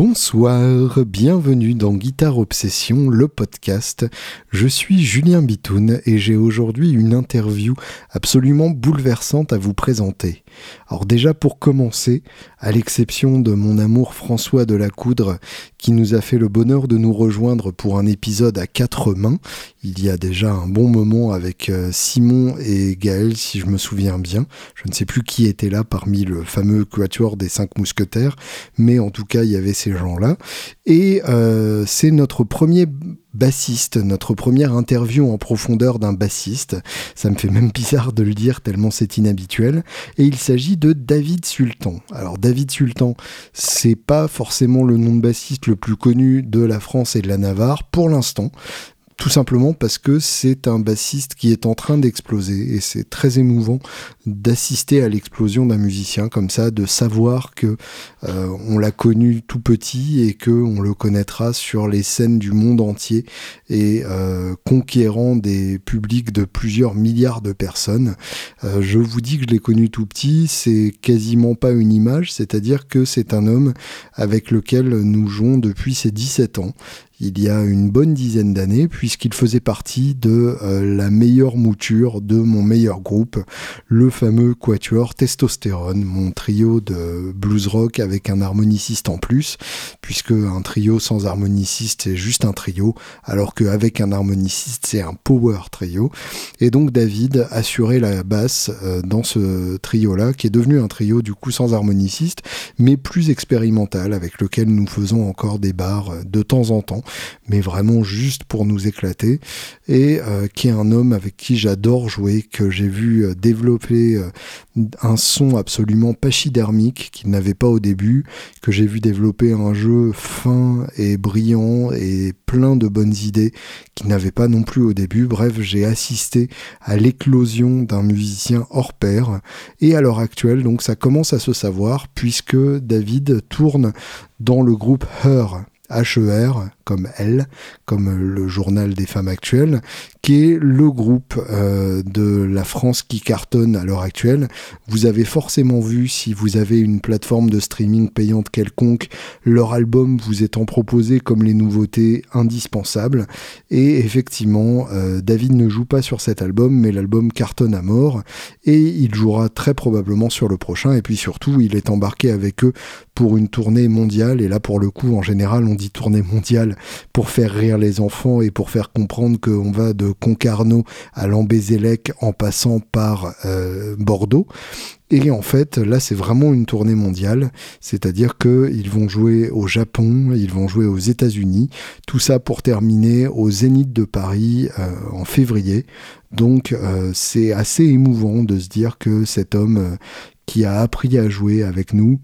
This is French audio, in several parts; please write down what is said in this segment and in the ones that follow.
Bum Bonsoir, bienvenue dans Guitare Obsession, le podcast. Je suis Julien Bitoun et j'ai aujourd'hui une interview absolument bouleversante à vous présenter. Alors déjà pour commencer, à l'exception de mon amour François de la Coudre, qui nous a fait le bonheur de nous rejoindre pour un épisode à quatre mains, il y a déjà un bon moment avec euh, Simon et Gaël, si je me souviens bien. Je ne sais plus qui était là parmi le fameux quatuor des cinq mousquetaires, mais en tout cas il y avait ces gens-là. Et euh, c'est notre premier bassiste, notre première interview en profondeur d'un bassiste. Ça me fait même bizarre de le dire tellement c'est inhabituel. Et il s'agit de David Sultan. Alors David Sultan, c'est pas forcément le nom de bassiste le plus connu de la France et de la Navarre pour l'instant, tout simplement parce que c'est un bassiste qui est en train d'exploser et c'est très émouvant d'assister à l'explosion d'un musicien comme ça, de savoir que euh, on l'a connu tout petit et que on le connaîtra sur les scènes du monde entier et euh, conquérant des publics de plusieurs milliards de personnes. Euh, je vous dis que je l'ai connu tout petit, c'est quasiment pas une image, c'est-à-dire que c'est un homme avec lequel nous jouons depuis ses 17 ans il y a une bonne dizaine d'années, puisqu'il faisait partie de euh, la meilleure mouture de mon meilleur groupe, le fameux Quatuor Testostérone, mon trio de blues rock avec un harmoniciste en plus, puisque un trio sans harmoniciste c'est juste un trio, alors qu'avec un harmoniciste c'est un power trio. Et donc David assurait la basse euh, dans ce trio-là, qui est devenu un trio du coup sans harmoniciste, mais plus expérimental, avec lequel nous faisons encore des bars euh, de temps en temps mais vraiment juste pour nous éclater, et euh, qui est un homme avec qui j'adore jouer, que j'ai vu euh, développer euh, un son absolument pachydermique qu'il n'avait pas au début, que j'ai vu développer un jeu fin et brillant et plein de bonnes idées qu'il n'avait pas non plus au début. Bref, j'ai assisté à l'éclosion d'un musicien hors pair, et à l'heure actuelle, donc ça commence à se savoir, puisque David tourne dans le groupe Her, HER, comme elle, comme le journal des femmes actuelles, qui est le groupe euh, de la France qui cartonne à l'heure actuelle. Vous avez forcément vu, si vous avez une plateforme de streaming payante quelconque, leur album vous étant proposé comme les nouveautés indispensables. Et effectivement, euh, David ne joue pas sur cet album, mais l'album cartonne à mort, et il jouera très probablement sur le prochain. Et puis surtout, il est embarqué avec eux pour une tournée mondiale. Et là, pour le coup, en général, on dit tournée mondiale pour faire rire les enfants et pour faire comprendre qu'on va de Concarneau à Lambézélec en passant par euh, Bordeaux. Et en fait, là, c'est vraiment une tournée mondiale, c'est-à-dire qu'ils vont jouer au Japon, ils vont jouer aux États-Unis, tout ça pour terminer au Zénith de Paris euh, en février. Donc, euh, c'est assez émouvant de se dire que cet homme qui a appris à jouer avec nous,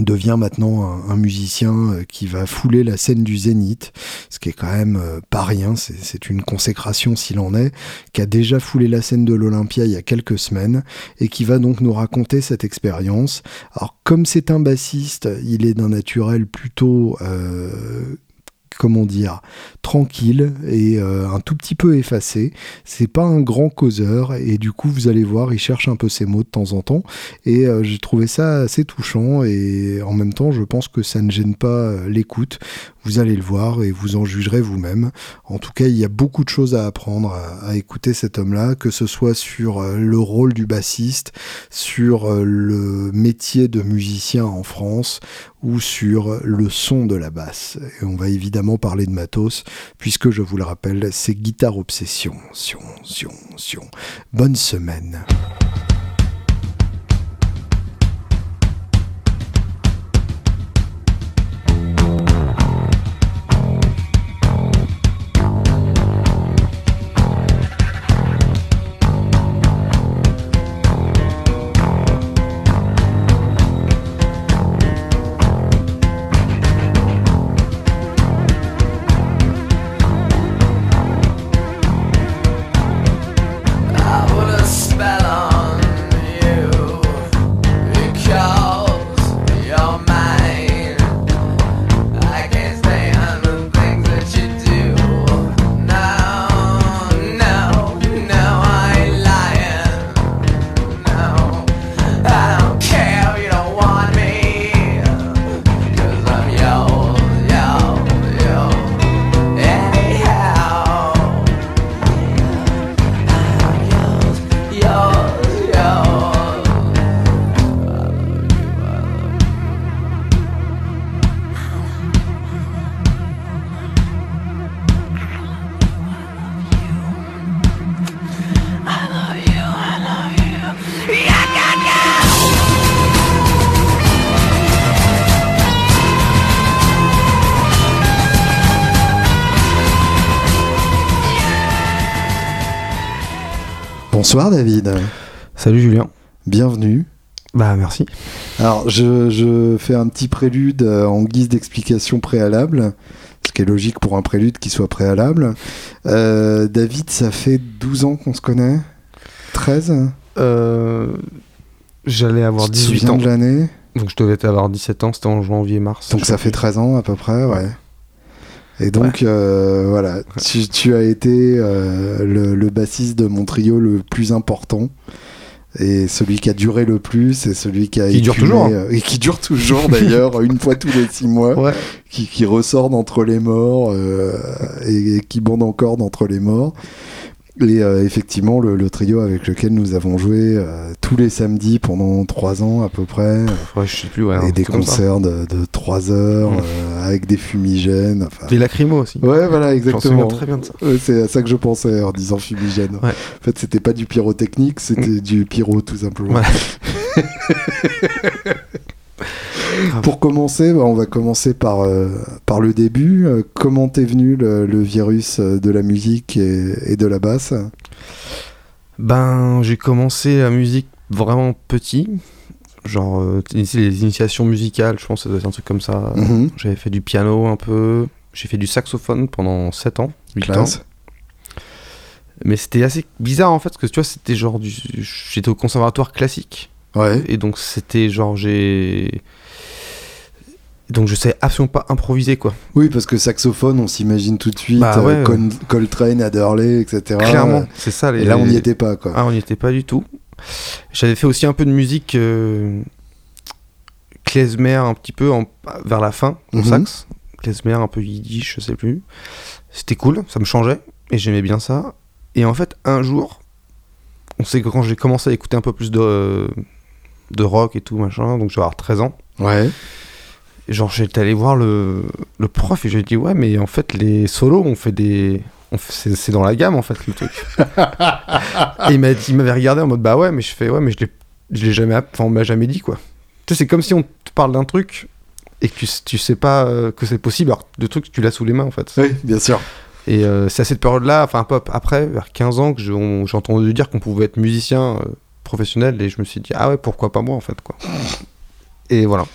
devient maintenant un, musicien euh, qui va fouler la scène du Zénith, ce qui est quand même euh, pas rien, c'est une consécration s'il en est, qui a déjà foulé la scène de l'Olympia il y a quelques semaines et qui va donc nous raconter cette expérience. Alors comme c'est un bassiste, il est d'un naturel plutôt euh, comment dire, tranquille et euh, un tout petit peu effacé. C'est pas un grand causeur et du coup vous allez voir, il cherche un peu ses mots de temps en temps et euh, j'ai trouvé ça assez touchant et en même temps je pense que ça ne gêne pas euh, l'écoute. Vous allez le voir et vous en jugerez vous-même. En tout cas, il y a beaucoup de choses à apprendre à, écouter cet homme-là, que ce soit sur le rôle du bassiste, sur le métier de musicien en France ou sur le son de la basse. Et on va évidemment parler de matos, puisque je vous le rappelle, c'est Guitare Obsession. Sion, sion, sion. Bonne semaine. Bonsoir David. Salut Julien. Bienvenue. Bah merci. Alors je, je fais un petit prélude euh, en guise d'explication préalable, ce qui est logique pour un prélude qui soit préalable. Euh, David, ça fait 12 ans qu'on se connaît? 13 Euh, J'allais avoir Tu te 18 souviens ans. de l'année? Donc je devais avoir 17 ans, c'était en janvier-mars. Donc ça fait 13 ans à peu près, ouais. Et donc euh, voilà, tu, tu as été euh, le, le bassiste de mon trio le plus important. Et celui qui a duré le plus, et celui qui a Qui dure toujours. euh, et qui dure toujours d'ailleurs, une fois tous les six mois. Ouais. qui, qui ressort d'entre les morts euh, et, et qui bande encore d'entre les morts. Et euh, effectivement, le, le trio avec lequel nous avons joué euh, tous les samedis pendant trois ans à peu près, Ouais, je sais plus, ouais. et des concerts de, de trois heures Mm. euh, avec des fumigènes. Enfin, Des lacrymos aussi. ouais, voilà, exactement. très bien de ça. Ouais, c'est à ça que je pensais en disant fumigène. Ouais. En fait, c'était pas du pyrotechnique, c'était du pyro tout simplement. Ouais. Pour commencer, bah, on va commencer par, euh, par le début. Euh, comment t'es venu le, le virus euh, de la musique et, et de la basse? Ben, j'ai commencé la musique vraiment petit. Genre, les initiations musicales, je pense que ça doit être un truc comme ça. Mhm. J'avais fait du piano un peu. J'ai fait du saxophone pendant 7 ans, 8 ans. Mais c'était assez bizarre en fait, parce que tu vois, c'était genre du... J'étais au conservatoire classique. Ouais. Et donc c'était genre j'ai... Donc je savais absolument pas improviser quoi. Oui, parce que saxophone, on s'imagine tout de suite Bah ouais, euh, Coltrane, Adderley, etc. Clairement, c'est ça. Les... Et là, on n'y était pas, quoi. Ah, on n'y était pas du tout. J'avais fait aussi un peu de musique euh, klezmer un petit peu en- vers la fin, au Mhm. sax. Klezmer un peu yiddish, je sais plus. C'était cool, ça me changeait et j'aimais bien ça. Et en fait, un jour, on sait que quand j'ai commencé à écouter un peu plus de, de rock et tout, machin, donc je vais avoir 13 ans. Ouais. Genre, j'étais allé voir le, le prof et je lui ai dit, ouais, mais en fait, les solos, on fait des. C'est dans la gamme, en fait, le truc. et il m'a dit- il m'avait regardé en mode, bah ouais, mais je fais, ouais, mais je l'ai- je l'ai jamais. Enfin, on m'a jamais dit, quoi. Tu sais, c'est comme si on te parle d'un truc et que tu, tu sais pas euh, que c'est possible, alors que le truc, tu l'as sous les mains, en fait. Oui, bien sûr. Et euh, c'est à cette période-là, enfin, un peu après, vers 15 ans, que j'ai entendu dire qu'on pouvait être musicien euh, professionnel et je me suis dit, ah ouais, pourquoi pas moi, en fait, quoi. Et voilà.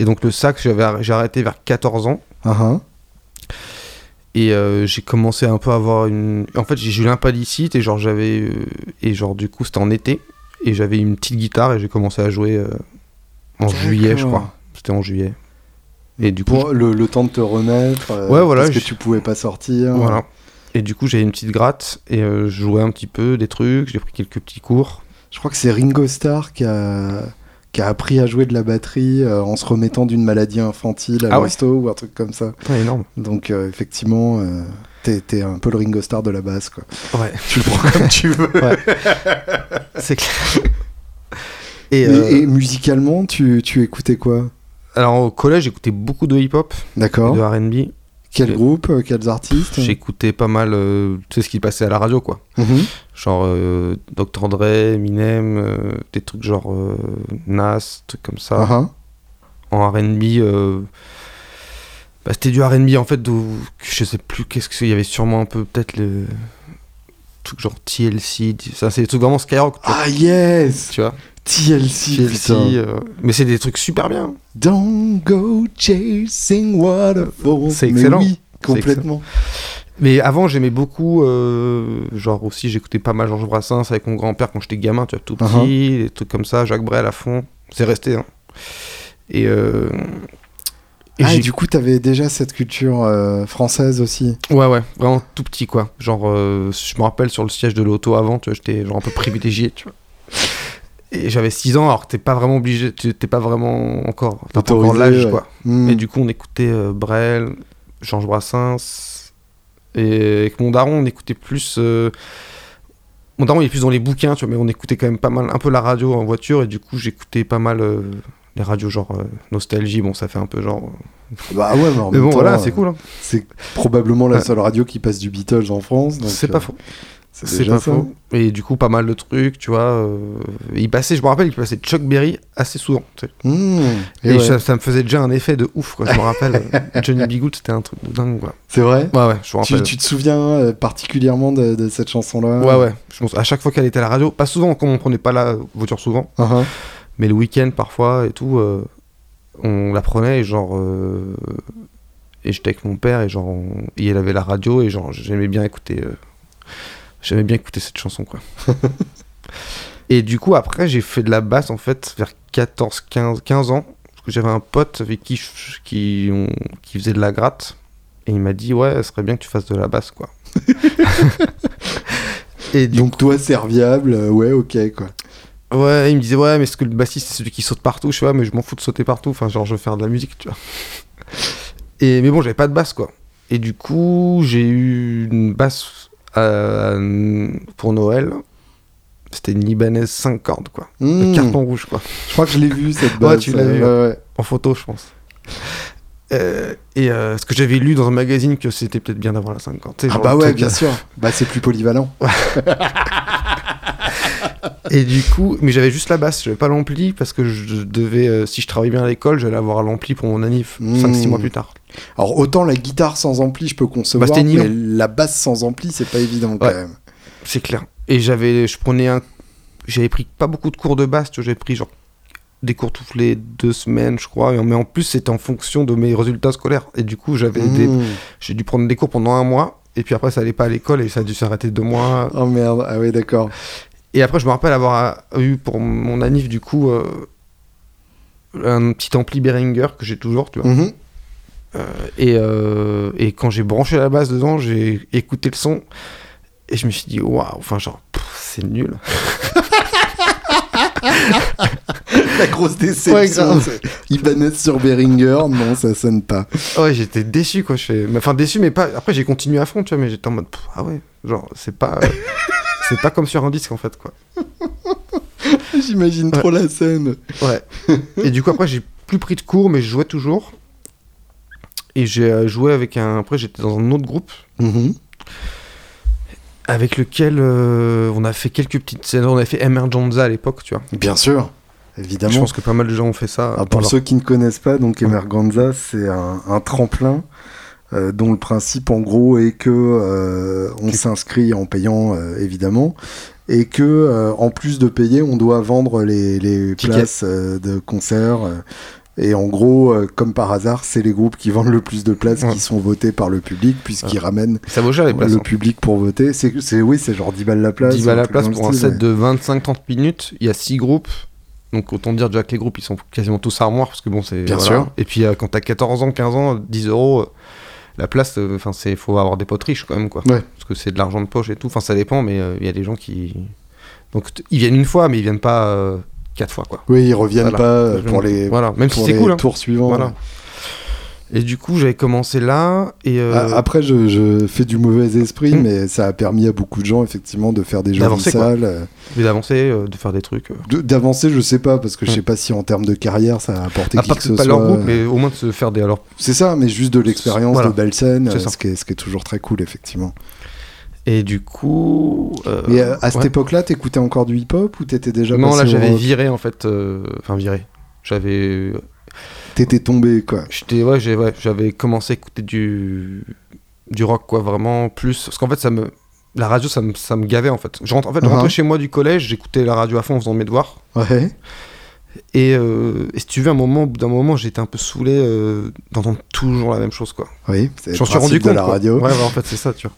Et donc, le sax, j'avais- j'ai arrêté vers 14 ans. Ah. Et euh, j'ai commencé un peu à avoir une. En fait, j'ai eu l'impalicite et genre j'avais. euh, Et genre, du coup, c'était en été. Et j'avais une petite guitare et j'ai commencé à jouer euh, en juillet, je crois. C'était en juillet. Et du coup. Pour le, le temps de te remettre. euh, Ouais, voilà, Parce que tu pouvais pas sortir. Voilà. Et du coup, j'avais une petite gratte et je jouais un petit peu des trucs. J'ai pris quelques petits cours. Je crois que c'est Ringo Starr qui a, qui a appris à jouer de la batterie euh, en se remettant d'une maladie infantile à Ah ouais ou un truc comme ça. Ouais, énorme. Donc euh, effectivement, euh, t'es un peu le Ringo Starr de la basse. Quoi. Ouais, Tu le prends comme tu veux. c'est clair. Et, Et, et musicalement, tu, tu écoutais quoi? Alors au collège, j'écoutais beaucoup de hip-hop, D'accord. de RB. Quel groupe euh, Quels artistes J'écoutais pas mal, euh, tu sais ce qui passait à la radio, quoi. Mhm. Genre euh, Dr. Dre, Eminem, euh, des trucs genre euh, Nas, trucs comme ça. Ah. En RB, euh, bah, c'était du RB en fait, je sais plus qu'est-ce que c'est. Il y avait sûrement un peu peut-être le truc genre TLC. Ça, c'est des trucs vraiment Skyrock. Ah, yes Tu vois TLC, TLC, euh, mais c'est des trucs super bien. Don't go chasing waterfalls. C'est Mais excellent. oui, complètement. Mais avant, j'aimais beaucoup, euh, genre aussi, j'écoutais pas mal Georges Brassens avec mon grand-père quand j'étais gamin, tu vois, tout petit, Uh-huh. des trucs comme ça, Jacques Brel à fond. C'est resté, hein. Et, euh, et ah, et du coup, t'avais déjà cette culture euh, française aussi. Ouais, ouais, vraiment tout petit, quoi. Genre, je me rappelle sur le siège de l'auto avant, tu vois, j'étais genre un peu privilégié, tu vois. Et j'avais 6 ans, alors t'es pas vraiment obligé, t'es pas vraiment encore, t'as pas encore l'âge, ouais. quoi. Hmm. Et du coup, on écoutait euh, Brel, Georges Brassens. Et avec mon daron, on écoutait plus. euh, Mon daron, il est plus dans les bouquins, tu vois, mais on écoutait quand même pas mal, un peu la radio en voiture. Et du coup, j'écoutais pas mal euh, les radios genre euh, Nostalgie. Bon, ça fait un peu genre. Bah ouais, mais en Mais bon, temps, voilà, euh, c'est cool. hein. C'est probablement la seule radio qui passe du Beatles en France. C'est euh, pas faux. C'est pas ça. faux. Et du coup, pas mal de trucs, tu vois. euh, Il passait, je me rappelle, il passait Chuck Berry assez souvent. tu sais. Mmh. Et, Et ouais. ça, ça me faisait déjà un effet de ouf, quoi. Je me rappelle, Johnny B. Good, c'était un truc de dingue, quoi. C'est vrai Ouais, ouais, je me rappelle. tu te souviens euh, particulièrement de, de cette chanson-là Ouais, ouais. Je pense, à chaque fois qu'elle était à la radio, pas souvent, comme on prenait pas la voiture souvent, Uh-huh. mais le week-end parfois et tout, euh, on la prenait et genre. et j'étais avec mon père et genre. on- et il avait la radio et genre j'aimais bien écouter. euh, j'aimais bien écouter cette chanson, quoi. et du coup, après, j'ai fait de la basse en fait vers 14, 15, 15 ans. Parce que j'avais un pote avec qui, je- qui, on- qui faisait de la gratte. Et il m'a dit, ouais, ce serait bien que tu fasses de la basse, quoi. et Donc toi, serviable, euh, ouais, ok, quoi. Ouais, il me disait ouais, mais est-ce que le bassiste c'est celui qui saute partout Je sais pas, mais je m'en fous de sauter partout. Enfin, genre je veux faire de la musique, tu vois. Et mais bon, j'avais pas de basse quoi. Et du coup, j'ai eu une basse pour Noël. C'était une libanaise 5 cordes quoi. Mmh. Le carton rouge quoi. Je crois que je l'ai vu cette Ouais, base. tu l'as euh, vu. ouais, ouais. En photo, je pense. Euh, et euh, ce que j'avais lu dans un magazine que c'était peut-être bien d'avoir la 5 cordes. tu sais, Ah genre bah ouais, bien euh, sûr. Bah c'est plus polyvalent. Et du coup, mais j'avais juste la basse, j'avais pas l'ampli parce que je devais, euh, si je travaillais bien à l'école, j'allais avoir l'ampli pour mon anniv Mmh. 5-6 mois plus tard. Alors autant la guitare sans ampli, je peux concevoir, Bah, mais la basse sans ampli, c'est pas évident quand même. C'est clair. Et j'avais, je prenais un, j'avais pris pas beaucoup de cours de basse, j'avais pris genre des cours toutes les deux semaines, je crois. Mais en plus, c'était en fonction de mes résultats scolaires. Et du coup, j'avais des, Mmh. j'ai dû prendre des cours pendant un mois. Et puis après, ça allait pas à l'école et ça a dû s'arrêter deux mois. Oh merde, ah ouais, d'accord. Et après, je me rappelle avoir euh, eu pour mon anniv du coup euh, un petit ampli Behringer que j'ai toujours, tu vois. Mhm. Et, euh, et quand j'ai branché la basse dedans, j'ai écouté le son et je me suis dit waouh, enfin genre c'est nul. La grosse déception. Ouais, Ibanez sur Behringer, non, ça sonne pas. Ouais, j'étais déçu quoi. Je fais... mais- Enfin déçu, mais pas. Après j'ai continué à fond, tu vois, mais j'étais en mode ah ouais, genre c'est pas, c'est pas comme sur un disque en fait quoi. J'imagine trop la scène. Ouais. et du coup après j'ai plus pris de cours, mais je jouais toujours. Et j'ai euh, joué avec un. Après j'étais dans un autre groupe Mhm. avec lequel euh, on a fait quelques petites scènes. On a fait Emergenza à l'époque, tu vois. Bien sûr, évidemment. Je pense que pas mal de gens ont fait ça. Ah, pour leur- ceux qui ne connaissent pas, donc Ouais. Emerganza, c'est un, un tremplin euh, dont le principe en gros est que euh, on s'inscrit en payant euh, évidemment et que en plus de payer, on doit vendre les, les places de concert. et en gros, comme par hasard, c'est les groupes qui vendent le plus de places Ouais. qui sont votés par le public, puisqu'ils ramènent Ça vaut cher les places. le hein. public pour voter. C'est, oui, c'est genre 10 balles la place. 10 balles la place pour un set de 25-30 minutes. Il y a 6 groupes. Donc autant dire déjà que les groupes ils sont quasiment tous armoires parce que bon c'est Bien voilà. sûr. Et puis euh, quand t'as 14 ans, 15 ans, 10 euros, euh, la place, euh, enfin c'est faut avoir des potes riches quand même quoi. Ouais. Parce que c'est de l'argent de poche et tout. Enfin ça dépend, mais euh, il y a des gens qui donc ils viennent une fois, mais ils viennent pas euh, quatre fois quoi. Oui, ils reviennent Voilà. pas pour les, Voilà, même si pour les cool. hein. tours suivants. Voilà. Et du coup j'avais commencé là et euh, Après, je, je fais du mauvais esprit, Hmm. mais ça a permis à beaucoup de gens, effectivement, de faire des quoi. salles. euh, mais d'avancer, euh, de faire des trucs. euh, D'avancer, je sais pas, parce que je Hmm. sais pas si en termes de carrière, ça a apporté à qui part que ce pas soit. leur groupe, mais au moins de se faire des alors C'est ça, mais juste de l'expérience, Voilà. de belles scènes, euh, ce qui, est, ce qui est toujours très cool, effectivement. Et du coup. euh, Mais euh, à cette ouais. époque-là, t'écoutais encore du hip-hop ou t'étais déjà Non, là j'avais viré en fait. euh, Enfin, viré. J'avais. T'étais tombé, quoi. J'étais. Ouais, j'ai- ouais, j'avais commencé à écouter du. Du rock, quoi, vraiment plus. Parce qu'en fait, ça me. La radio, ça me, ça me gavait en fait. Je rentre, en fait, je Uh-huh. rentrais chez moi du collège, j'écoutais la radio à fond en faisant mes devoirs. Ouais. Et, euh, et si tu veux, un moment, au bout d'un moment, j'étais un peu saoulé euh, d'entendre toujours la même chose, quoi. Oui, c'est J'en suis rendu de compte. la quoi. radio. Ouais, ouais, en fait, c'est ça, tu vois.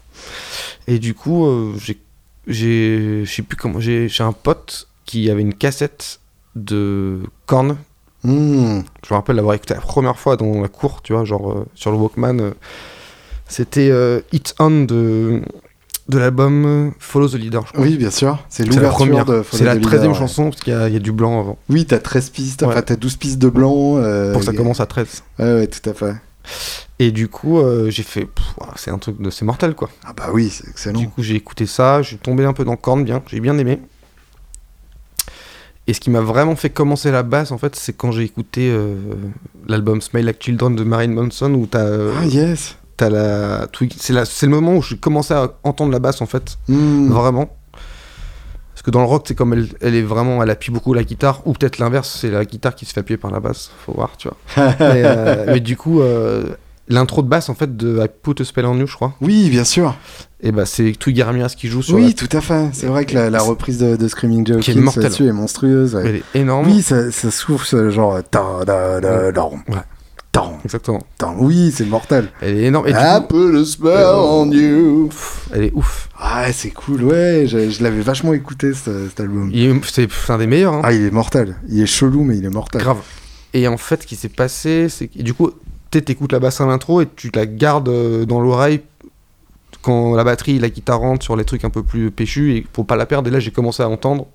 Et du coup, euh, j'ai, j'ai, je sais plus comment, j'ai, j'ai un pote qui avait une cassette de Korn. Hmm. Je me rappelle l'avoir écouté la première fois dans la cour, tu vois, genre euh, sur le Walkman. euh, c'était euh, Hit On de, de l'album euh, Follow the Leader, je crois. Oui, bien sûr. C'est l'ouverture de C'est la Follow the 13 e chanson, parce qu'il y a, il y a du blanc avant. Oui, t'as 13 pistes, Ouais. enfin t'as 12 pistes de blanc. Pour que ça commence à 13. Ouais, ouais, tout à fait. Et du coup, euh, j'ai fait, c'est un truc de. C'est mortel, quoi. Ah bah oui, c'est excellent. Du coup, j'ai écouté ça, je suis tombé un peu dans Korn, bien, j'ai bien aimé. Et ce qui m'a vraiment fait commencer la basse, en fait, c'est quand j'ai écouté euh, l'album Smile Like Children de Marilyn Manson, où t'as euh, Ah yes. t'as la c'est la- c'est le moment où j'ai commencé à entendre la basse en fait. Hmm. vraiment. Parce que dans le rock c'est comme elle, elle est vraiment elle appuie beaucoup la guitare ou peut-être l'inverse c'est la guitare qui se fait appuyer par la basse. Faut voir tu vois. Mais, euh, mais du coup euh, l'intro de basse en fait de I Put a Spell on You je crois Oui, bien sûr. et bah c'est Twiggy Ramirez qui joue sur Oui, la- tout à fait. C'est vrai que la, la reprise de, de Screaming Joe Qui est là-dessus est monstrueuse. ouais. elle est énorme Oui, ça, ça souffle ce genre. ta da da da Ouais. ta exactement ta. Oui, c'est mortel. elle est énorme et I coup, put a spell on you. elle est ouf Ah, c'est cool, ouais. Je, je l'avais vachement écouté ce- cet album. C'est un des meilleurs hein. Ah, il est mortel. Il est chelou, mais il est mortel. Grave. Et en fait, ce qui s'est passé, c'est que du coup, tu écoutes la basse à l'intro et tu la gardes euh, dans l'oreille quand la batterie, la guitare rentre sur les trucs un peu plus péchus et pour pas la perdre. Et là, j'ai commencé à entendre.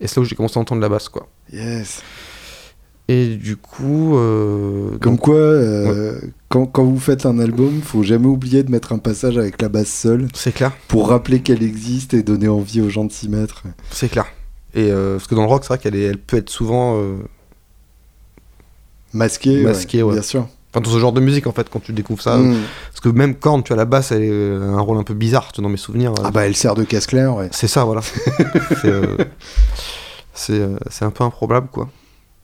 Et c'est là où j'ai commencé à entendre la basse, quoi. Yes. Et du coup, euh, Comme donc, quoi, euh, quand, quand vous faites un album, faut jamais oublier de mettre un passage avec la basse seule c'est clair, pour rappeler qu'elle existe et donner envie aux gens de s'y mettre. c'est clair. Et euh, parce que dans le rock, c'est vrai qu'elle est- elle peut être souvent, euh, Masqué, Masqué, ouais. bien sûr. Enfin dans ce genre de musique en fait, quand tu découvres ça, Mm. parce que même Korn, tu as la basse, elle a un rôle un peu bizarre, dans mes souvenirs. Ah bah elle sert de casse clair, ouais. C'est ça, voilà. c'est euh, c'est, euh, c'est un peu improbable, quoi.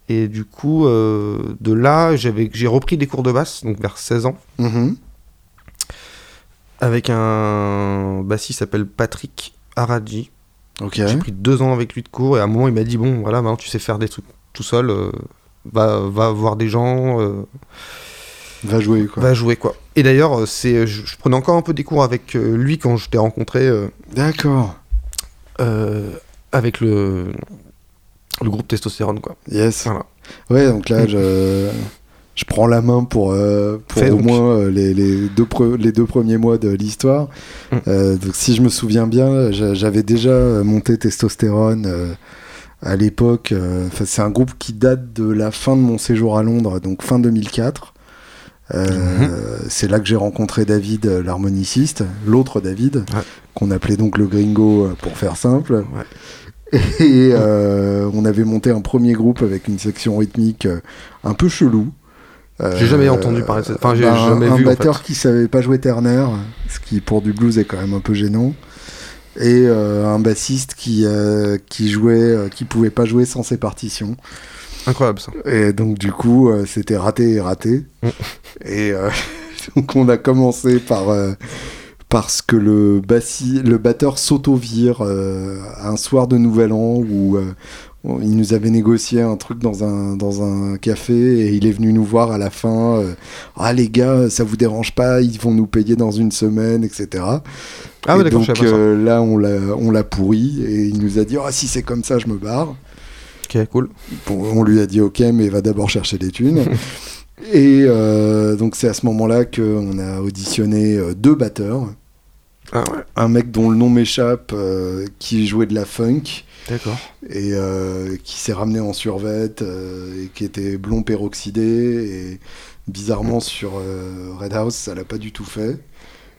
Et du coup, euh, de là, j'avais, j'ai repris des cours de basse, donc vers 16 ans, Mhm. avec un bassiste qui s'appelle Patrick Haradji. Ok. J'ai pris deux ans avec lui de cours, et à un moment, il m'a dit Bon, voilà, maintenant tu sais faire des trucs tout seul, euh, va, va voir des gens, euh, Va jouer, quoi. va jouer, quoi. Et d'ailleurs, euh, c'est, je, je prenais encore un peu des cours avec euh, lui quand je t'ai rencontré euh, D'accord. avec le, le groupe Testostérone, quoi. Yes. Voilà. Ouais, donc là, je, je prends la main pour, euh, pour Fais au donc. moins euh, les, les, deux les deux premiers mois de l'histoire. Mm. Euh, donc, si je me souviens bien, j'a- j'avais déjà monté Testostérone à l'époque. c'est un groupe qui date de la fin de mon séjour à Londres, donc fin 2004. Euh. C'est là que j'ai rencontré David, euh, l'harmoniciste, l'autre David, Ouais. qu'on appelait donc le gringo euh, pour faire simple. Ouais. Et euh, on avait monté un premier groupe avec une section rythmique un peu chelou. Euh, J'ai jamais entendu parler de ça. Enfin, j'ai bah, jamais un, vu, Un en batteur qui savait pas jouer ternaire, ce qui pour du blues est quand même un peu gênant. Et un bassiste qui, qui jouait, qui pouvait pas jouer sans ses partitions. Incroyable ça. Et donc du coup, euh, c'était raté et raté. Mm. Et euh, donc on a commencé par euh, parce que le bassi, le batteur s'auto-vire euh, un soir de Nouvel An où il nous avait négocié un truc dans un dans un café et il est venu nous voir à la fin. euh, ah les gars, ça vous dérange pas Ils vont nous payer dans une semaine, etc. Ah Et je donc euh, là on l'a on l'a pourri et il nous a dit ah si c'est comme ça je me barre. Ok, cool. Bon, on lui a dit ok, mais va d'abord chercher des thunes. Et euh, donc c'est à ce moment-là qu'on a auditionné euh, deux batteurs. Ah ouais, Un mec dont le nom m'échappe, euh, qui jouait de la funk d'accord. et euh, qui s'est ramené en survette et qui était blond peroxydé. Et bizarrement sur Red House, ça l'a pas du tout fait.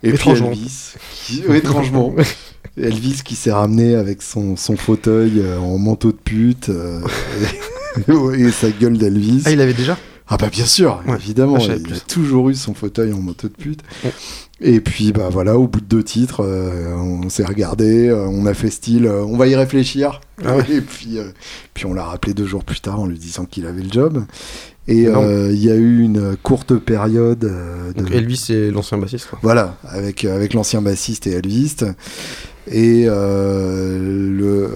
Et Étrangement. puis Elvis, qui... étrangement. Elvis qui s'est ramené avec son, son fauteuil euh, en manteau de pute euh, et, et sa gueule d'Elvis. Ah, il avait déjà? Ah bah bien sûr, Ouais, évidemment, ah, il a toujours eu son fauteuil en moto de pute. Ouais. Et puis bah voilà, au bout de deux titres, euh, on s'est regardé, euh, on a fait style, euh, on va y réfléchir. Ah ouais. Et puis, puis on l'a rappelé deux jours plus tard en lui disant qu'il avait le job. Et il y a eu une courte période de, Donc Elvis, c'est l'ancien bassiste, quoi. voilà, avec, avec l'ancien bassiste et Elvis. Et le,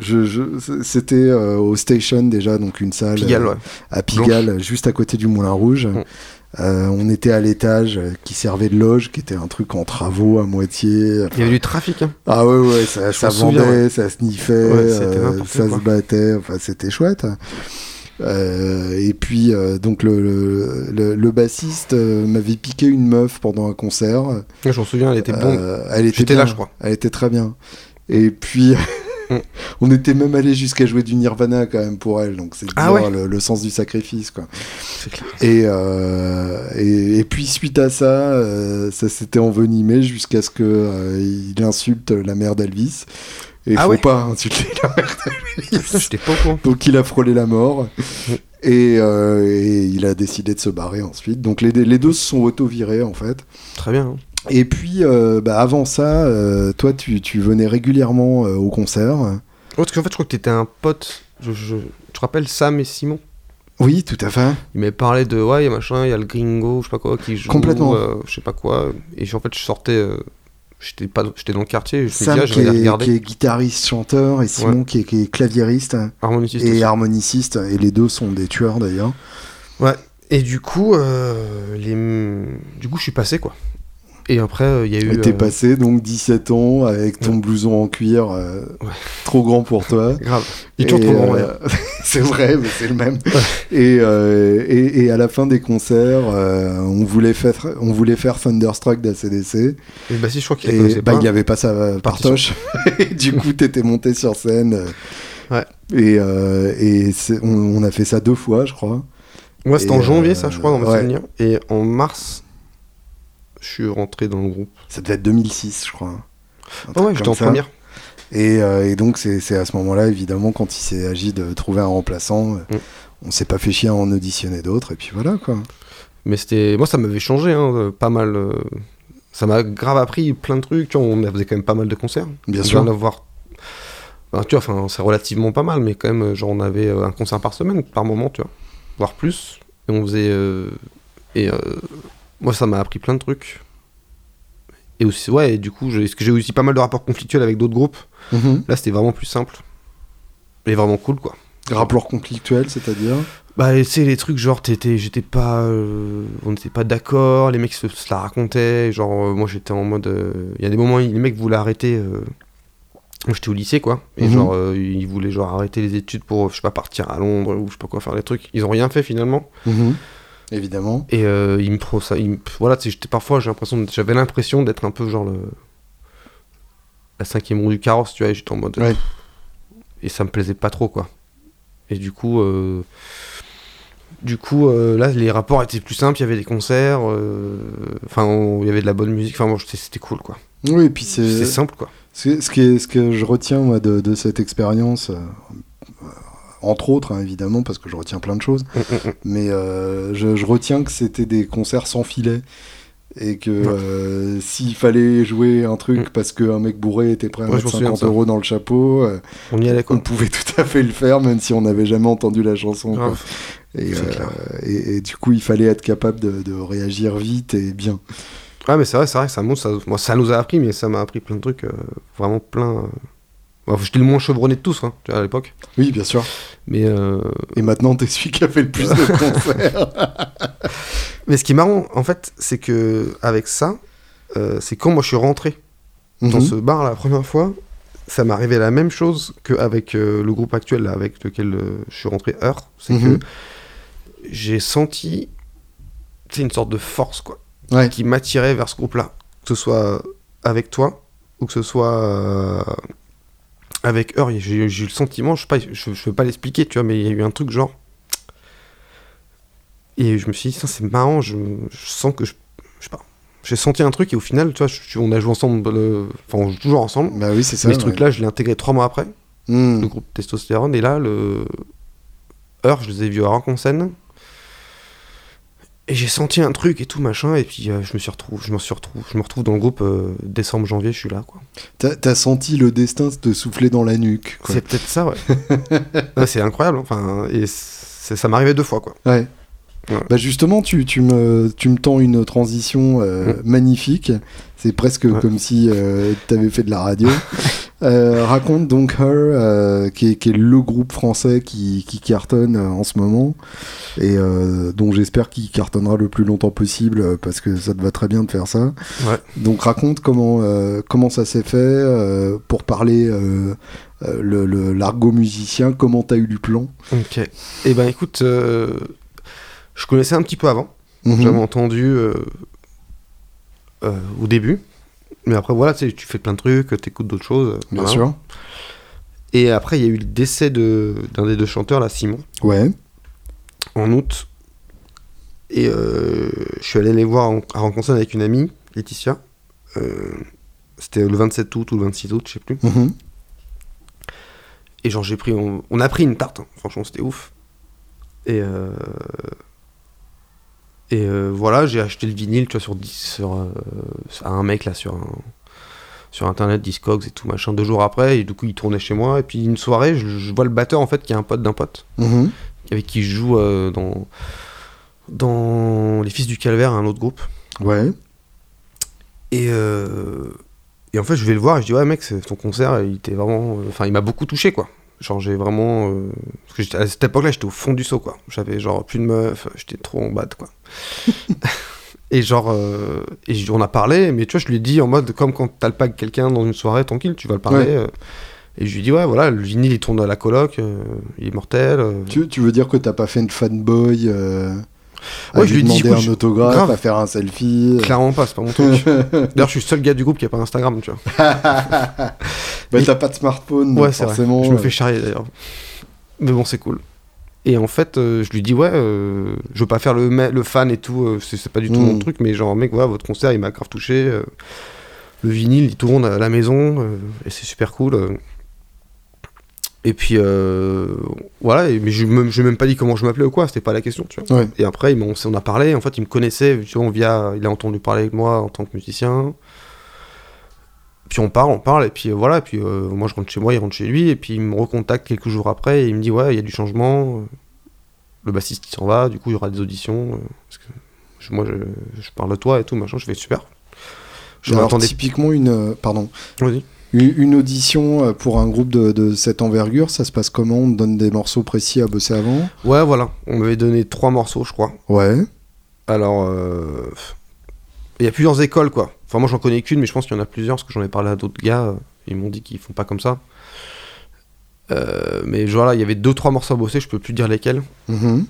je, je- c'était au Station déjà, donc une salle Pigalle, ouais. à Pigalle, juste à côté du Moulin Rouge. Mm. Euh, on était à l'étage euh, qui servait de loge, qui était un truc en travaux à moitié. Il y avait du trafic, hein. Ah ouais, ouais, ça, ça souviens, vendait, ça sniffait, Ouais, euh, ça quoi. se battait, enfin c'était chouette. Et puis donc le, le, le- le bassiste m'avait piqué une meuf pendant un concert. Ouais, Je m'en souviens, elle était. Euh, elle était J'étais là, je crois. Elle était très bien. Et puis. on était même allé jusqu'à jouer du Nirvana quand même pour elle. Donc c'est Ah ouais. le, le sens du sacrifice quoi. C'est clair. Et, euh, et, et puis suite à ça, euh, ça s'était envenimé jusqu'à ce que euh, il insulte la mère d'Elvis. Et Ah faut ouais pas insulter la mère de Willis. Ça, j'étais pas courant. Donc il a frôlé la mort. Mm. Et, et il a décidé de se barrer ensuite. Donc les, les deux se sont auto-virés en fait. Très bien. hein. Et puis euh, bah, avant ça, euh, toi tu, tu venais régulièrement euh, au concert. Ouais, parce qu'en fait, je crois que t'étais un pote. Je, je... Tu te rappelles Sam et Simon? Oui, tout à fait. Ils m'avaient parlé de ouais, il y a machin, il y a le gringo, je sais pas quoi, qui joue. Complètement. euh, je sais pas quoi. Et en fait, je sortais. J'étais pas, j'étais dans le quartier. Je me Sam disais, ah, qui, est, qui est guitariste, chanteur, et Simon qui, est, qui est claviériste Harmoniciste et aussi. harmoniciste. Et les deux sont des tueurs d'ailleurs. Et du coup, les... du coup, je suis passé quoi. Et après, euh, il y a eu. Et t'es euh, passé donc 17 ans avec ton blouson en cuir euh, Ouais. trop grand pour toi. Grave. Il toujours trop grand, ouais. c'est vrai, mais c'est le même. Et, et, et à la fin des concerts, on, voulait faire, on voulait faire Thunderstruck d'ACDC. Et bah si, je crois qu'il connaissait bah, n'y avait pas ça euh, par Partition. toche. et du coup, t'étais monté sur scène. Ouais. Et, euh, et on, on a fait ça deux fois, je crois. Moi, c'était en janvier, euh, ça, je crois, dans mes ouais. souvenirs. Et en mars, je suis rentré dans le groupe. Ça devait être 2006, je crois. Ah truc ouais, j'étais en première. Et, euh, et donc, c'est à ce moment-là, évidemment, quand il s'est agi de trouver un remplaçant, euh, Mm. on s'est pas fait chier à en auditionner d'autres. Et puis voilà, quoi. Mais c'était. Moi, ça m'avait changé, hein, euh, pas mal. euh, Ça m'a grave appris plein de trucs. Tu vois, on faisait quand même pas mal de concerts. Bien On sûr. vient d'avoir. Enfin, tu vois, enfin, c'est relativement pas mal, mais quand même, genre, on avait un concert par semaine, par moment, tu vois. Voire plus. Et on faisait. euh, Et euh, moi, ça m'a appris plein de trucs. Et aussi, ouais, et du coup, j'ai- j'ai aussi pas mal de rapports conflictuels avec d'autres groupes. Mhm. Là, c'était vraiment plus simple. Et vraiment cool, quoi. Rapport conflictuel, c'est-à-dire? Bah, tu sais, les trucs, genre, t'étais, j'étais pas. euh, on n'était pas d'accord, les mecs se, se la racontaient. Genre, euh, moi, j'étais en mode. euh, Il y a des moments, les mecs voulaient arrêter. euh, moi, j'étais au lycée, quoi. Et Mhm. genre, euh, ils voulaient, genre, arrêter les études pour, je sais pas, partir à Londres ou je sais pas quoi faire les trucs. Ils ont rien fait, finalement. Mhm. Évidemment. Et euh, ils me pro ça. Me- voilà, j'étais parfois, j'ai l'impression, j'avais l'impression d'être un peu, genre, le. La cinquième roue du carrosse, tu vois, et j'étais en mode. Ouais. Et ça me plaisait pas trop, quoi. Et du coup. euh, Du coup, euh, là, les rapports étaient plus simples, il y avait des concerts, enfin, il y avait de la bonne musique, enfin, bon, c'était cool, quoi. Oui, et puis C'est simple, quoi. ce, qui est- ce que je retiens moi, de, de cette expérience, entre autres, hein, évidemment, parce que je retiens plein de choses, Mm, mm, mm. mais euh, je, je retiens que c'était des concerts sans filet. Et que euh, s'il fallait jouer un truc parce qu'un mec bourré était prêt à Ouais, mettre me souviens de 50 ça. euros dans le chapeau, euh, On y allait, on quoi. pouvait tout à fait le faire, même si on n'avait jamais entendu la chanson. quoi. Et, euh, et, et du coup, il fallait être capable de, de réagir vite et bien. Ouais, mais c'est vrai, c'est vrai que ça, ça, nous a appris, mais ça m'a appris plein de trucs, vraiment plein. J'étais le moins chevronné de tous, hein, tu vois, à l'époque. Oui, bien sûr. Mais, euh, Et maintenant, t'es celui qui a fait le plus de concerts. mais ce qui est marrant, en fait, c'est que avec ça, euh, c'est quand moi je suis rentré dans Mhm. ce bar la première fois, ça m'est arrivé la même chose qu'avec euh, le groupe actuel là, avec lequel je suis rentré, Heure. C'est Mhm. que j'ai senti une sorte de force, quoi, Ouais. qui m'attirait vers ce groupe-là. Que ce soit avec toi, ou que ce soit avec Heure. J'ai eu le sentiment, je sais pas, je, je peux pas l'expliquer, tu vois, mais il y a eu un truc genre. Et je me suis dit, c'est marrant, je, je sens que je. Je sais pas. J'ai senti un truc et au final, tu vois, je- on a joué ensemble, euh, enfin, on joue toujours ensemble. Bah oui, c'est ça. mais ce ouais. truc-là, je l'ai intégré trois mois après, Mhm. le groupe Testostérone. Et là, le. Heure, je les ai vus à Rock en scène. Et j'ai senti un truc et tout machin. Et puis euh, je me suis retrouvé, je me suis retrouvé, je me retrouve dans le groupe euh, décembre, janvier, je suis là, quoi. T'as t'as senti le destin te souffler dans la nuque. C'est peut-être ça, ouais. Ouais, c'est incroyable. Enfin, et ça m'arrivait deux fois, quoi. Ouais. Ouais. Bah justement, tu, tu, me, tu me tends une transition euh, Mm. magnifique. C'est presque Ouais. comme si tu avais fait de la radio. Euh, raconte donc Her, euh, qui, est, qui est le groupe français qui, qui cartonne euh, en ce moment et dont j'espère qu'il cartonnera le plus longtemps possible parce que ça te va très bien de faire ça. Ouais. Donc raconte comment, comment ça s'est fait pour parler le, l'argot musicien, comment t'as eu du plan. Ok. Et ben écoute, je connaissais un petit peu avant. Mhm. J'avais entendu au début. Mais après, voilà, tu fais plein de trucs, t'écoutes d'autres choses. euh, Bien voilà. sûr. Et après, il y a eu le décès de, d'un des deux chanteurs, là, Simon, Ouais. en août. Et euh, je suis allé les voir en- à rencontrer avec une amie, Laetitia. Euh, c'était le 27 août ou le 26 août, je sais plus. Mhm. Et genre, j'ai pris. On, on a pris une tarte, hein. franchement, c'était ouf. Et. euh, Et euh, voilà, j'ai acheté le vinyle, tu vois, sur, 10, sur euh, à un mec là, sur, un- sur internet, Discogs et tout machin, deux jours après. Et du coup, il tournait chez moi. Et puis, une soirée, je, je vois le batteur en fait, qui est un pote d'un pote, Mhm. avec qui je joue euh, dans. Dans Les Fils du Calvaire, un autre groupe. Ouais. Et, et en fait, je vais le voir et je dis Ouais, mec, c'est- ton concert, il était vraiment. Enfin, il m'a beaucoup touché, quoi. Genre, j'ai vraiment. euh, parce que à cette époque-là, j'étais au fond du saut, quoi. J'avais genre plus de meufs, j'étais trop en bad, quoi. et genre. euh, et on a parlé, mais tu vois, je lui ai dit en mode comme quand t'alpagues quelqu'un dans une soirée, tranquille, tu vas le parler. Ouais. euh, et je lui ai dit Ouais, voilà, le vinyle, il tourne à la coloc, il est mortel. Tu, tu veux dire que t'as pas fait une fanboy à Ouais, je lui dit, demander écoute, un autographe, grave. à faire un selfie. Clairement pas, c'est pas mon truc. D'ailleurs, je suis le seul gars du groupe qui a pas Instagram, tu vois. bah, t'as pas de smartphone, Ouais, vrai. forcément. Je me euh, fais charrier d'ailleurs. Mais bon, c'est cool. Et en fait, euh, je lui dis, ouais, euh, je veux pas faire le, fan et tout, euh, c'est pas du tout mon truc, mais genre, mec, voilà, votre concert, il m'a grave touché. le vinyle, il tourne à la maison, et c'est super cool. Et puis, euh, voilà, mais je me- je lui ai même pas dit comment je m'appelais ou quoi, c'était pas la question, tu vois. Ouais. Et après, m'ont- on a parlé, en fait, il me connaissait, tu vois, via, il a entendu parler avec moi en tant que musicien. Puis on parle, on parle, et puis euh, voilà, et puis euh, moi je rentre chez moi, il rentre chez lui, et puis il me recontacte quelques jours après, et il me dit ouais, il y a du changement, le bassiste qui s'en va, du coup il y aura des auditions, parce que je- moi je, je parle de toi et tout, machin, je fais super. Je Alors, typiquement, une, euh, pardon, Vas-y. Une audition euh, pour un groupe de, de cette envergure, ça se passe comment? On te donne des morceaux précis à bosser avant? Ouais, voilà, on m'avait donné trois morceaux, je crois. Ouais. Alors, euh, il y a plusieurs écoles, quoi. Enfin, moi, j'en connais qu'une, mais je pense qu'il y en a plusieurs, parce que j'en ai parlé à d'autres gars. Ils m'ont dit qu'ils font pas comme ça. Euh, mais voilà, il y avait deux, trois morceaux à bosser, je peux plus dire lesquels. Mhm.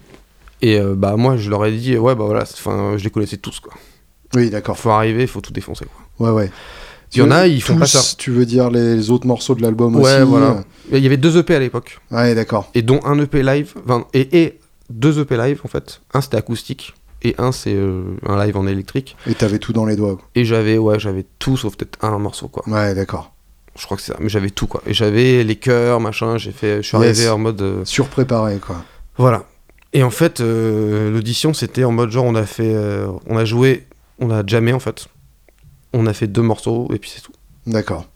Et euh, bah, moi, je leur ai dit, ouais, bah voilà, enfin, je les connaissais tous, quoi. Oui, d'accord. Faut arriver, faut tout défoncer, quoi. Ouais, ouais. Il y en a, ils font ça. Tu veux dire les autres morceaux de l'album aussi Ouais, voilà. euh, Il y avait deux EP à l'époque, Ouais, d'accord. et dont un EP live, enfin, et, et deux EP live, en fait. Un, c'était acoustique, et un, c'est euh, un live en électrique. Et t'avais tout dans les doigts. quoi. Et j'avais, ouais, j'avais tout, sauf peut-être un morceau, quoi. Ouais, d'accord. Je crois que c'est ça, mais j'avais tout quoi. Et j'avais les chœurs, machin, j'ai fait. Je suis Yes. arrivé en mode. euh, Surpréparé, quoi. voilà. Et en fait, euh, l'audition c'était en mode genre on a fait. euh, on a joué, on a jamais en fait. On a fait deux morceaux et puis c'est tout. D'accord.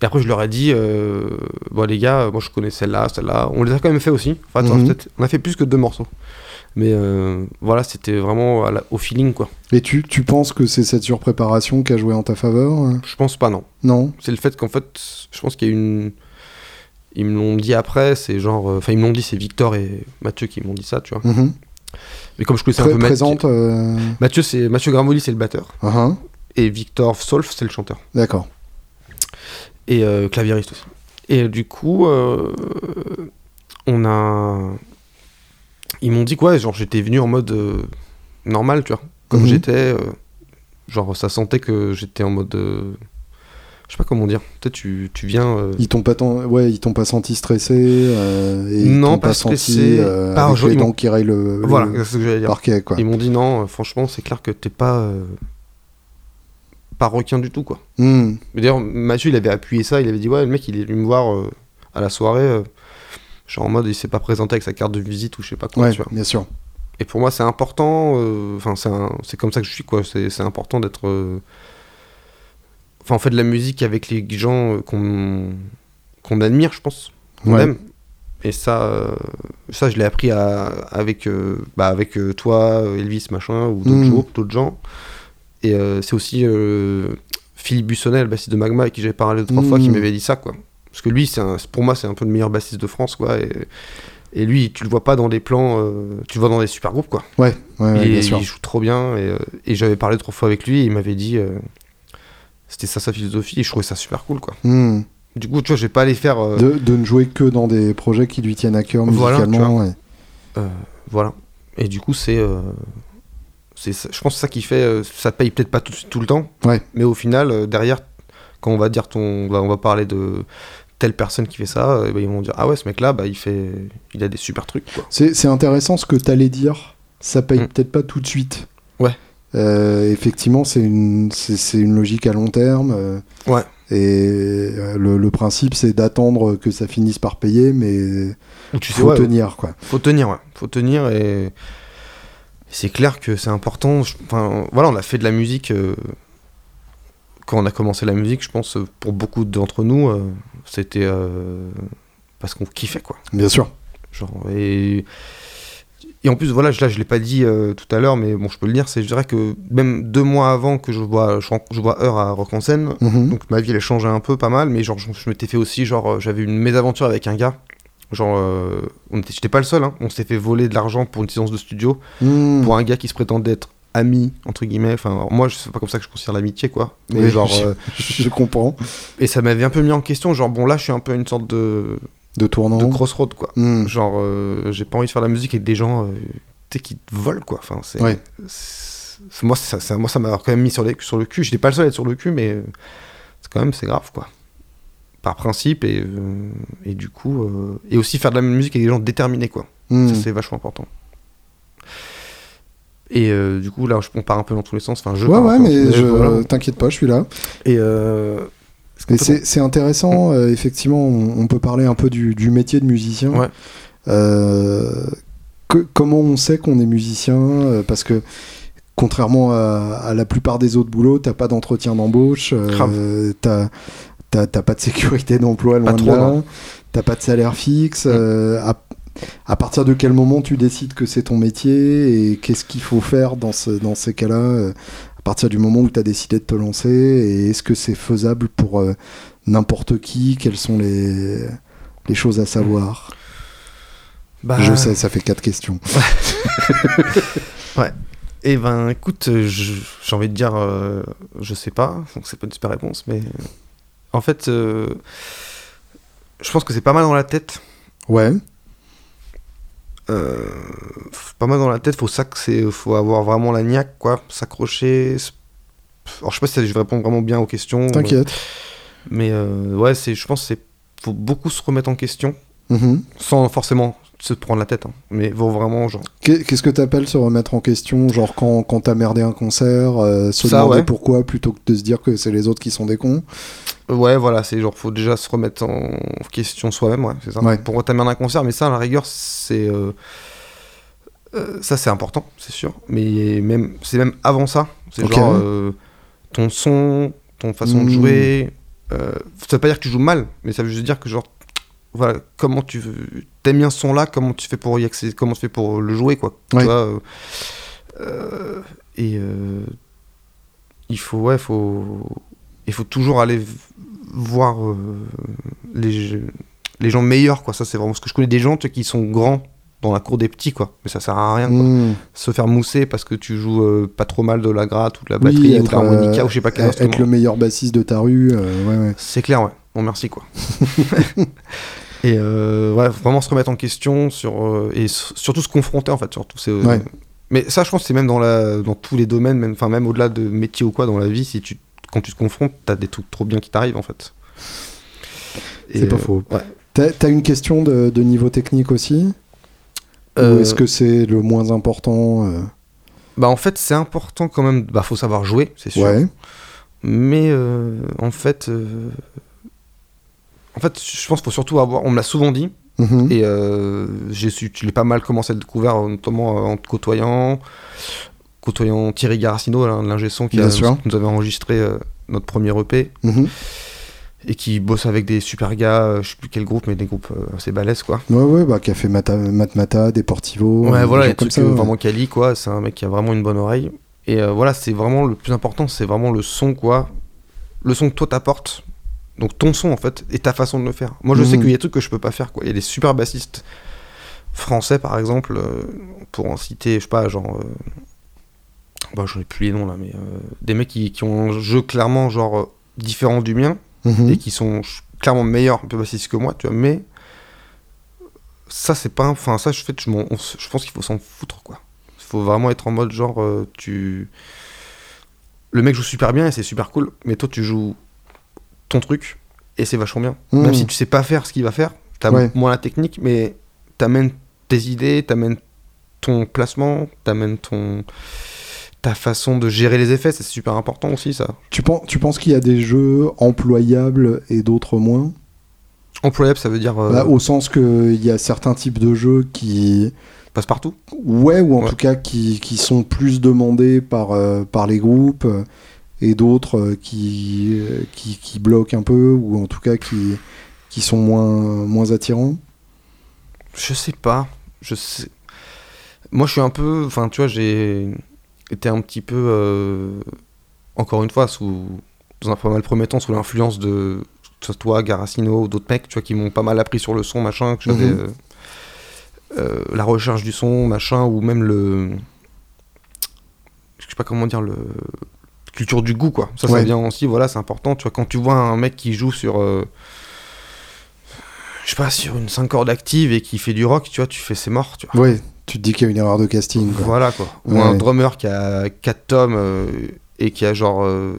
Et après je leur ai dit, euh, bon les gars, moi je connais celle-là, celle-là. On les a quand même fait aussi. Enfin, attends, Mhm. on a fait plus que deux morceaux. Mais euh, voilà, c'était vraiment la- au feeling quoi. Et tu, tu penses que c'est cette surpréparation qui a joué en ta faveur euh Je pense pas non. Non? C'est le fait qu'en fait, je pense qu'il y a une. Ils me l'ont dit après, c'est genre. euh, Enfin, ils me l'ont dit, c'est Victor et Mathieu qui m'ont dit ça, tu vois. Mhm. Mais comme je connaissais un Très peu Mathieu. euh, Mathieu Gramoli, c'est le batteur. uh-huh. Et Victor Solf, c'est le chanteur. D'accord. Et euh, claviériste aussi. Et du coup, euh, on a. Ils m'ont dit quoi Genre, j'étais venu en mode euh, normal, tu vois. Comme Mhm. j'étais. euh, genre, ça sentait que j'étais en mode. je sais pas comment dire. Peut-être tu, tu viens. Ils t'ont pas, tant- ouais, ils t'ont pas senti stressé et Non, pas pas senti stressé. euh, Pas avec les dents qui rayent le, le Voilà, c'est ce que j'allais dire. parquet, quoi. Ils m'ont dit non, franchement, c'est clair que t'es pas. Euh, pas requin du tout, quoi. Hmm. D'ailleurs, Mathieu, il avait appuyé ça, il avait dit Ouais, le mec, il est venu me voir euh, à la soirée. euh, genre en mode, il s'est pas présenté avec sa carte de visite ou je sais pas quoi, Ouais, tu vois. bien sûr. Et pour moi, c'est important. euh, Enfin, c'est un- c'est comme ça que je suis, quoi. C'est important d'être. euh, Enfin, on fait de la musique avec les gens euh, qu'on qu'on admire, je pense. Qu'on Ouais. aime. Et ça, euh, ça je l'ai appris à- avec, euh, bah, avec euh, toi, Elvis, machin, ou d'autres Mm. d'autres gens. Et euh, c'est aussi euh, Philippe Bussonnel, le bassiste de Magma, avec qui j'avais parlé trois fois, qui Mm. m'avait dit ça, quoi. Parce que lui, un- pour moi, c'est un peu le meilleur bassiste de France, quoi. Et, et lui, tu le vois pas dans des plans, euh, tu le vois dans des super groupes, quoi. Ouais, ouais, ouais, il, bien est- sûr. il joue trop bien. Et, et j'avais parlé trois fois avec lui, et il m'avait dit. euh, c'était ça sa philosophie, et je trouvais ça super cool, quoi. Hmm. Du coup, tu vois, je vais pas aller faire. euh, De, de ne jouer que dans des projets qui lui tiennent à cœur Voilà, tu musicalement. ouais. Voilà. Et du coup, c'est. C'est je pense que c'est ça qui fait. euh, ça paye peut-être pas tout, tout le temps. Ouais. Mais au final, euh, derrière, quand on va dire ton. On va, on va parler de telle personne qui fait ça, euh, bah, ils vont dire Ah ouais, ce mec-là, bah, il fait. Il a des super trucs. C'est c'est intéressant ce que tu allais dire. Ça paye Mm. peut-être pas tout de suite. Ouais. Euh, effectivement, c'est une, c'est c'est une logique à long terme. euh, Ouais. Et le, le principe, c'est d'attendre que ça finisse par payer, mais Tu sais, faut ouais, tenir, quoi. Faut tenir, ouais. Faut tenir et c'est clair que c'est important. Enfin, voilà, on a fait de la musique euh, quand on a commencé la musique. Je pense euh, pour beaucoup d'entre nous, euh, c'était euh, parce qu'on kiffait quoi. Bien sûr. Genre et et en plus voilà, je- là je l'ai pas dit tout à l'heure, mais bon, je peux le dire. C'est je dirais que même deux mois avant que je vois je, je vois Heure à Rock en scène, Mhm. donc ma vie elle a changé un peu, pas mal, mais genre je, je m'étais fait aussi genre j'avais une mésaventure avec un gars. Genre, euh, j'étais pas le seul, hein. on s'était fait voler de l'argent pour une séance de studio Mhm. pour un gars qui se prétendait être ami entre guillemets. Enfin, alors moi, je sais pas comme ça que je considère l'amitié, quoi. Mais Oui, genre, je- euh, Je comprends. et ça m'avait un peu mis en question. Genre, bon, là, je suis un peu une sorte de, De tournant. de crossroad, quoi. Mhm. Genre, euh, j'ai pas envie de faire de la musique avec des gens, euh, qui te volent, quoi. Enfin, c'est, Ouais. moi, ça, ça- moi, ça m'a quand même mis sur, les, sur le cul. J'étais pas le seul à être sur le cul, mais c'est quand même, c'est grave, quoi. Par principe et, euh, et du coup, euh, et aussi faire de la musique avec des gens déterminés, quoi. Ça, c'est vachement important. Et euh, du coup, là, je, on part un peu dans tous les sens. Enfin, je Ouais, ouais, mais je... voilà. t'inquiète pas, je suis là. Et c'est intéressant, effectivement, on, on peut parler un peu du, du métier de musicien. Ouais. Que- comment on sait qu'on est musicien Parce que contrairement à, à la plupart des autres boulots, t'as pas d'entretien d'embauche, euh, t'as t'as- pas de sécurité d'emploi loin de là, t'as pas de salaire fixe. Euh, à, à partir de quel moment tu décides que c'est ton métier et qu'est-ce qu'il faut faire dans, ce, dans ces cas-là euh, à partir du moment où tu as décidé de te lancer et est-ce que c'est faisable pour euh, n'importe qui? Quelles sont les, les choses à savoir? Bah, Je sais, ça fait quatre questions. Eh ben, écoute, j'ai envie de dire, euh, je sais pas, donc c'est pas une super réponse, mais en fait, euh, je pense que c'est pas mal dans la tête. Ouais, Euh, pas mal dans la tête, faut ça que c'est, faut avoir vraiment la niaque, quoi, s'accrocher. Alors je sais pas si je vais répondre vraiment bien aux questions. t'inquiète. Mais euh, ouais, c'est, je pense c'est faut beaucoup se remettre en question, Mhm. sans forcément se prendre la tête. hein. Mais faut vraiment, genre, Qu'est- Qu'est-ce que t'appelles se remettre en question Genre quand, quand t'as merdé un concert, euh, se Ça, demander ouais. pourquoi plutôt que de se dire que c'est les autres qui sont des cons? Ouais, voilà, c'est genre, faut déjà se remettre en question soi-même, ouais, c'est ça. Ouais. Pour entamer un concert, mais ça, à la rigueur, c'est. euh, euh, ça, c'est important, c'est sûr. Mais même, c'est même avant ça. C'est genre euh, ton son, ton façon de Mm. jouer. ça veut pas dire que tu joues mal, mais ça veut juste dire que, genre, voilà, comment tu veux- t'aimes bien ce son-là, comment tu fais pour y accéder, comment tu fais pour le jouer, quoi. Tu Ouais. vois, euh, euh, et euh, il faut, ouais, faut, il faut toujours aller voir euh, les, les gens meilleurs, quoi. Ça, c'est vraiment ce que je connais des gens qui sont grands dans la cour des petits, quoi. Mais ça sert à rien, quoi. Mhm. Se faire mousser parce que tu joues euh, pas trop mal de la gratte ou de la Oui, batterie ou de l'harmonica euh, ou je sais pas quel être le meilleur bassiste de ta rue, euh, ouais, ouais. C'est clair, ouais. Bon, merci, quoi. et euh, ouais, vraiment se remettre en question sur, euh, et surtout se confronter, en fait, surtout. C'est, euh, Ouais. Mais ça, je pense que c'est même dans, la, dans tous les domaines, même, enfin, même au-delà de métier ou quoi, dans la vie, si tu, quand tu te confrontes, t'as des trucs trop bien qui t'arrivent, en fait. C'est pas euh, faux. ouais. T'as une question de, de niveau technique aussi? Ou Euh, est-ce que c'est le moins important euh? Bah, en fait, c'est important quand même. Bah, faut savoir jouer, c'est sûr. Ouais. Mais euh, en fait, euh, en fait, je pense qu'il faut surtout avoir. On me l'a souvent dit, Mhm. et euh, j'ai je l'ai pas mal commencé à le découvrir, euh, notamment euh, en te côtoyant, côtoyant Thierry Garacino, l'ingé son qui, a- nous avait enregistré euh, notre premier EP Mhm. et qui bosse avec des super gars, je sais plus quel groupe, mais des groupes assez balèzes quoi. Ouais, ouais, bah, qui a fait Mata, Deportivo. Ouais, voilà, des comme trucs ça. ouais. vraiment quali, quoi. C'est un mec qui a vraiment une bonne oreille. Et euh, voilà, c'est vraiment le plus important, c'est vraiment le son, quoi. Le son que toi t'apportes. Donc ton son, en fait, et ta façon de le faire. Moi, je sais Mhm. qu'il y a des trucs que je peux pas faire, quoi. Il y a des super bassistes français, par exemple, euh, pour en citer, je sais pas, genre. Euh... Bah, j'en ai plus les noms là, mais euh, des mecs qui, qui ont un jeu clairement, genre, différent du mien Mhm. et qui sont clairement meilleurs un peu bassistes que moi, tu vois, mais ça c'est pas, enfin ça je, fais, je, on je pense qu'il faut s'en foutre quoi. Il faut vraiment être en mode genre tu, le mec joue super bien et c'est super cool, mais toi tu joues ton truc et c'est vachement bien. Mhm. Même si tu sais pas faire ce qu'il va faire, t'as Ouais. moins la technique, mais t'amènes tes idées, t'amènes ton placement, t'amènes ton ta façon de gérer les effets, c'est super important aussi, ça. Tu penses, tu penses qu'il y a des jeux employables et d'autres moins? Employable, ça veut dire. euh, Bah, Au sens qu'il y a certains types de jeux qui. passe partout Ouais, ou en Ouais. tout cas qui, qui sont plus demandés par, euh, par les groupes et d'autres euh, qui, euh, qui, qui bloquent un peu ou en tout cas qui, qui sont moins, moins attirants. Je sais pas. Je sais. Moi, je suis un peu. Enfin, tu vois, j'ai été un petit peu. euh, Encore une fois, sous. Dans un pas mal premier temps, sous l'influence de. toi, Garacino ou d'autres mecs, tu vois, qui m'ont pas mal appris sur le son, machin, que j'avais. Mhm. euh, euh, la recherche du son, machin, ou même le. Je sais pas comment dire, le. Culture du goût, quoi. Ça, ça Ouais. vient aussi, voilà, c'est important. Tu vois, quand tu vois un mec qui joue sur. euh, je sais pas, sur une 5 cordes active et qui fait du rock, tu vois, tu fais c'est mort, tu vois. Ouais, tu te dis qu'il y a une erreur de casting. quoi. Voilà quoi. Ou Ouais. un drummer qui a 4 tomes euh, et qui a genre. euh,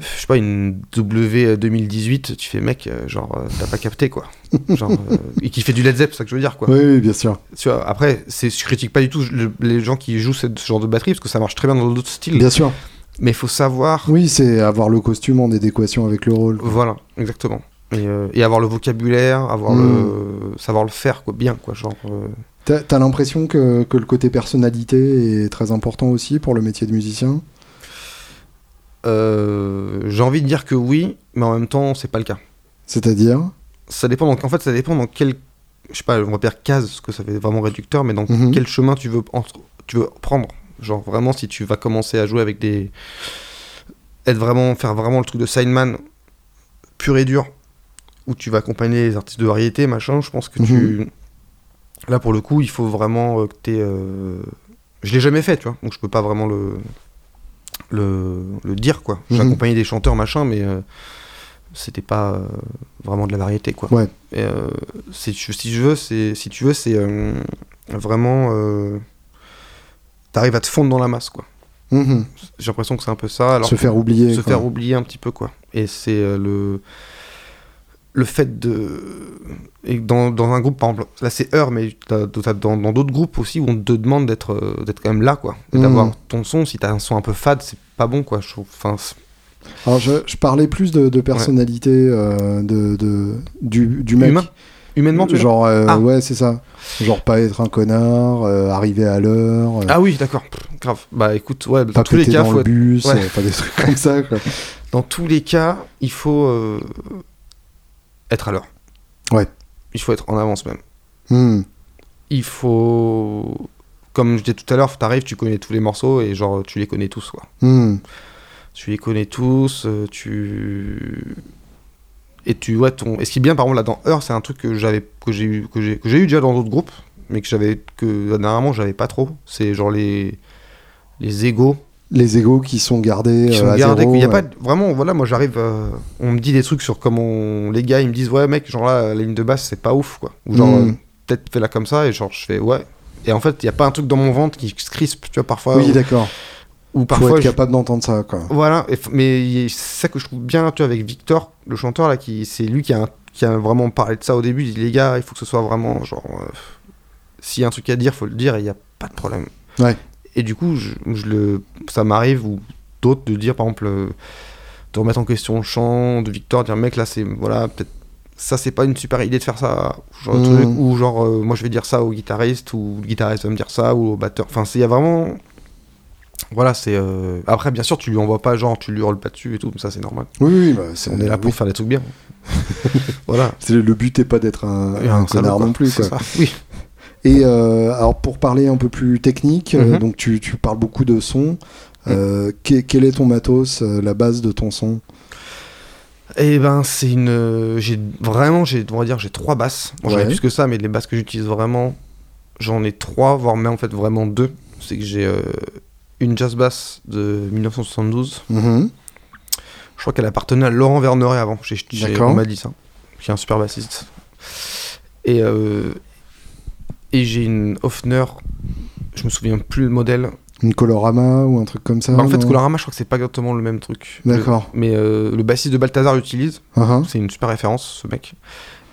je sais pas, une W 2018, tu fais mec, genre, t'as pas capté quoi. genre, euh, et qui fait du Led Zepp, c'est ça que je veux dire quoi. Oui, oui, bien sûr. Tu vois, après, c'est, je critique pas du tout le- les gens qui jouent ce genre de batterie parce que ça marche très bien dans d'autres styles. Bien sûr. Mais il faut savoir. Oui, c'est avoir le costume en adéquation avec le rôle. quoi. Voilà, exactement. Et, euh, et avoir le vocabulaire, avoir le. savoir le faire quoi, bien quoi. Genre. euh, T'as l'impression que, que le côté personnalité est très important aussi pour le métier de musicien? Euh, j'ai envie de dire que oui, mais en même temps, c'est pas le cas. C'est-à-dire? Ça dépend donc en fait ça dépend dans quel je sais pas on va dire case parce que ça fait vraiment réducteur mais dans Mhm. quel chemin tu veux entre- tu veux prendre genre vraiment si tu vas commencer à jouer avec des être vraiment faire vraiment le truc de sideman pur et dur où tu vas accompagner les artistes de variété machin je pense que tu là pour le coup il faut vraiment euh, que tu je l'ai jamais fait tu vois donc je peux pas vraiment le le, le dire quoi j'ai Mhm. accompagné des chanteurs machin mais euh, c'était pas euh, vraiment de la variété quoi Ouais. et, euh, si, tu, si je veux c'est si tu veux c'est euh, vraiment euh, t'arrives à te fondre dans la masse quoi Mhm. j'ai l'impression que c'est un peu ça alors Se faire oublier. se quoi. faire oublier un petit peu quoi et c'est euh, le le fait de et dans, dans un groupe par exemple là c'est Heure mais t'as- t'as dans dans d'autres groupes aussi où on te demande d'être euh, d'être quand même là quoi et Mhm. d'avoir ton son si t'as un son un peu fade c'est pas bon quoi je trouve enfin Alors, je, je parlais plus de, de personnalité euh, de, de, du, du mec. Humain humainement tu Genre, euh, Ah. ouais, c'est ça. Genre, pas être un connard, euh, arriver à l'heure, euh, ah oui d'accord grave bah écoute ouais dans pas tous les cas dans faut le être- bus, ouais. pas des trucs comme ça. Quoi. dans tous les cas il faut être à l'heure Ouais. il faut être en avance même Hmm. il faut comme je disais tout à l'heure t'arrives tu connais tous les morceaux et genre tu les connais tous quoi Hmm. tu les connais tous, tu et tu vois ton. Et ce qui est bien par exemple là dans Heure, c'est un truc que j'avais que j'ai eu que j'ai que j'ai eu déjà dans d'autres groupes, mais que j'avais que dernièrement j'avais pas trop. C'est genre les les égos Les égos qui sont gardés qui euh, sont à gardés. zéro, Il y a ouais. pas vraiment voilà moi j'arrive, euh, on me dit des trucs sur comment les gars ils me disent ouais mec genre là la ligne de basse c'est pas ouf quoi. Ou genre Mm. euh, peut-être fais la comme ça et genre je fais ouais. Et en fait il y a pas un truc dans mon ventre qui se crispe tu vois parfois. Oui, ou, d'accord. Ou Faut parfois être je- capable d'entendre ça, quoi. Voilà, mais c'est ça que je trouve bien tu vois, avec Victor, le chanteur là, qui c'est lui qui a, qui a vraiment parlé de ça au début. Il dit les gars, il faut que ce soit vraiment genre, euh, s'il y a un truc à dire, faut le dire il y a pas de problème. Ouais. Et du coup, je, je le, ça m'arrive ou d'autres de dire par exemple, euh, de remettre en question le chant de Victor, dire mec là c'est voilà peut-être ça c'est pas une super idée de faire ça, ou genre de truc, ou genre euh, moi je vais dire ça au guitariste ou le guitariste va me dire ça ou au batteur. Enfin il y a vraiment voilà, c'est. euh, Après, bien sûr, tu lui envoies pas, genre, tu lui hurles pas dessus et tout, ça c'est normal. Oui, oui, bah, c'est On est là pour oui. faire des trucs bien. voilà. C'est- Le but est pas d'être un, un salaud, connard non plus, C'est quoi. ça. Oui. Et euh, alors pour parler un peu plus technique, euh, Mhm. donc tu, tu parles beaucoup de son. Que- quel est ton matos, la base de ton son? Et ben, c'est une. J'ai vraiment, j'ai, on va dire, j'ai trois basses. Bon, j'en ai plus que ça, mais les basses que j'utilise vraiment, j'en ai trois, voire même en fait vraiment deux. C'est que j'ai euh, une jazz bass de 1972. Mhm. Je crois qu'elle appartenait à Laurent Verneret avant. J'ai, j'ai- on m'a dit ça. Qui est un super bassiste. Et, euh, et j'ai une Hofner. Je me souviens plus le modèle. Une colorama ou un truc comme ça Bah, en fait, Colorama, je crois que c'est pas exactement le même truc. D'accord. Le- mais euh, le bassiste de Balthazar l'utilise. Uh-huh. C'est une super référence, ce mec.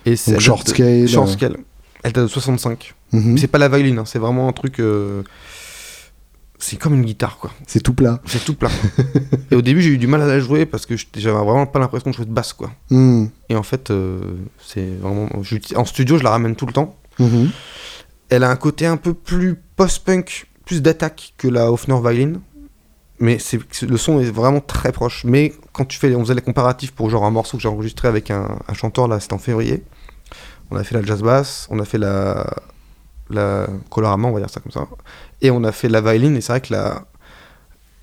Et c'est Donc short scale, Short euh. scale. Elle date de 65. Mhm. C'est pas la violine, hein, c'est vraiment un truc. euh, c'est comme une guitare, quoi. C'est tout plat. C'est tout plat. et au début, j'ai eu du mal à la jouer parce que j'avais vraiment pas l'impression de jouer de basse, quoi. Hmm. Et en fait, euh, c'est vraiment. En studio, je la ramène tout le temps. Mhm. Elle a un côté un peu plus post-punk, plus d'attaque que la Hofner Violin. Mais le son est vraiment très proche. Mais quand tu fais, on faisait les comparatifs pour genre un morceau que j'ai enregistré avec un, un chanteur, là, c'était en février. On a fait la jazz bass, on a fait la, la colorama, on va dire ça comme ça. Et on a fait la violin, et c'est vrai que la,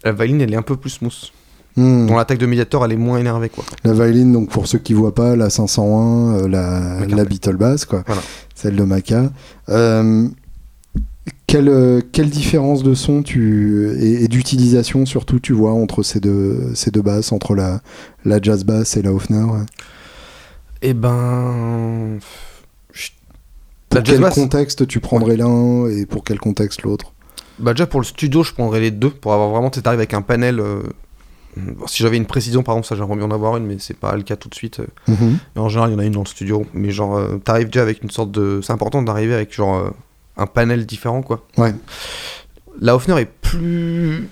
la violin, elle est un peu plus smooth. Hmm. Dans l'attaque de Mediator, elle est moins énervée, quoi. La violine, donc pour ceux qui voient pas, la 501, euh, la, la Beatle Bass, quoi. Voilà. Celle de Maca. Euh, quelle, euh, quelle différence de son tu, et, et d'utilisation surtout tu vois entre ces deux, ces deux basses, entre la, la jazz bass et la Hofner Et ben. Pour La quel bass, contexte tu prendrais l'un et pour quel contexte l'autre? Bah déjà pour le studio, je prendrais les deux pour avoir vraiment, tu sais, t'arrives avec un panel. euh, bon, si j'avais une précision, par exemple, ça j'aimerais bien en avoir une, mais c'est pas le cas tout de suite. euh. Mhm. En général, il y en a une dans le studio. Mais genre, euh, t'arrives déjà avec une sorte de. C'est important d'arriver avec genre euh, un panel différent, quoi. Ouais. La Hofner est plus.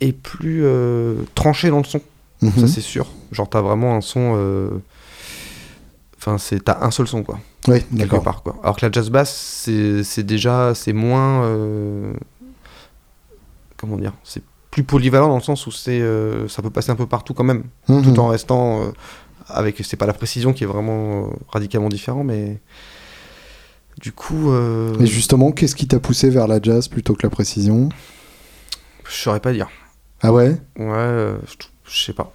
est plus tranchée dans le son, Mhm. ça c'est sûr. Genre, t'as vraiment un son. Enfin, c'est t'as un seul son, quoi Ouais, quelque d'accord. part quoi. Alors que la jazz bass c'est c'est déjà c'est moins euh, comment dire c'est plus polyvalent dans le sens où c'est euh, ça peut passer un peu partout quand même Mhm. tout en restant euh, avec c'est pas la précision qui est vraiment euh, radicalement différent mais du coup euh, Et justement, qu'est-ce qui t'a poussé vers la jazz plutôt que la précision? Je saurais pas dire. Ah ouais? Ouais je sais pas.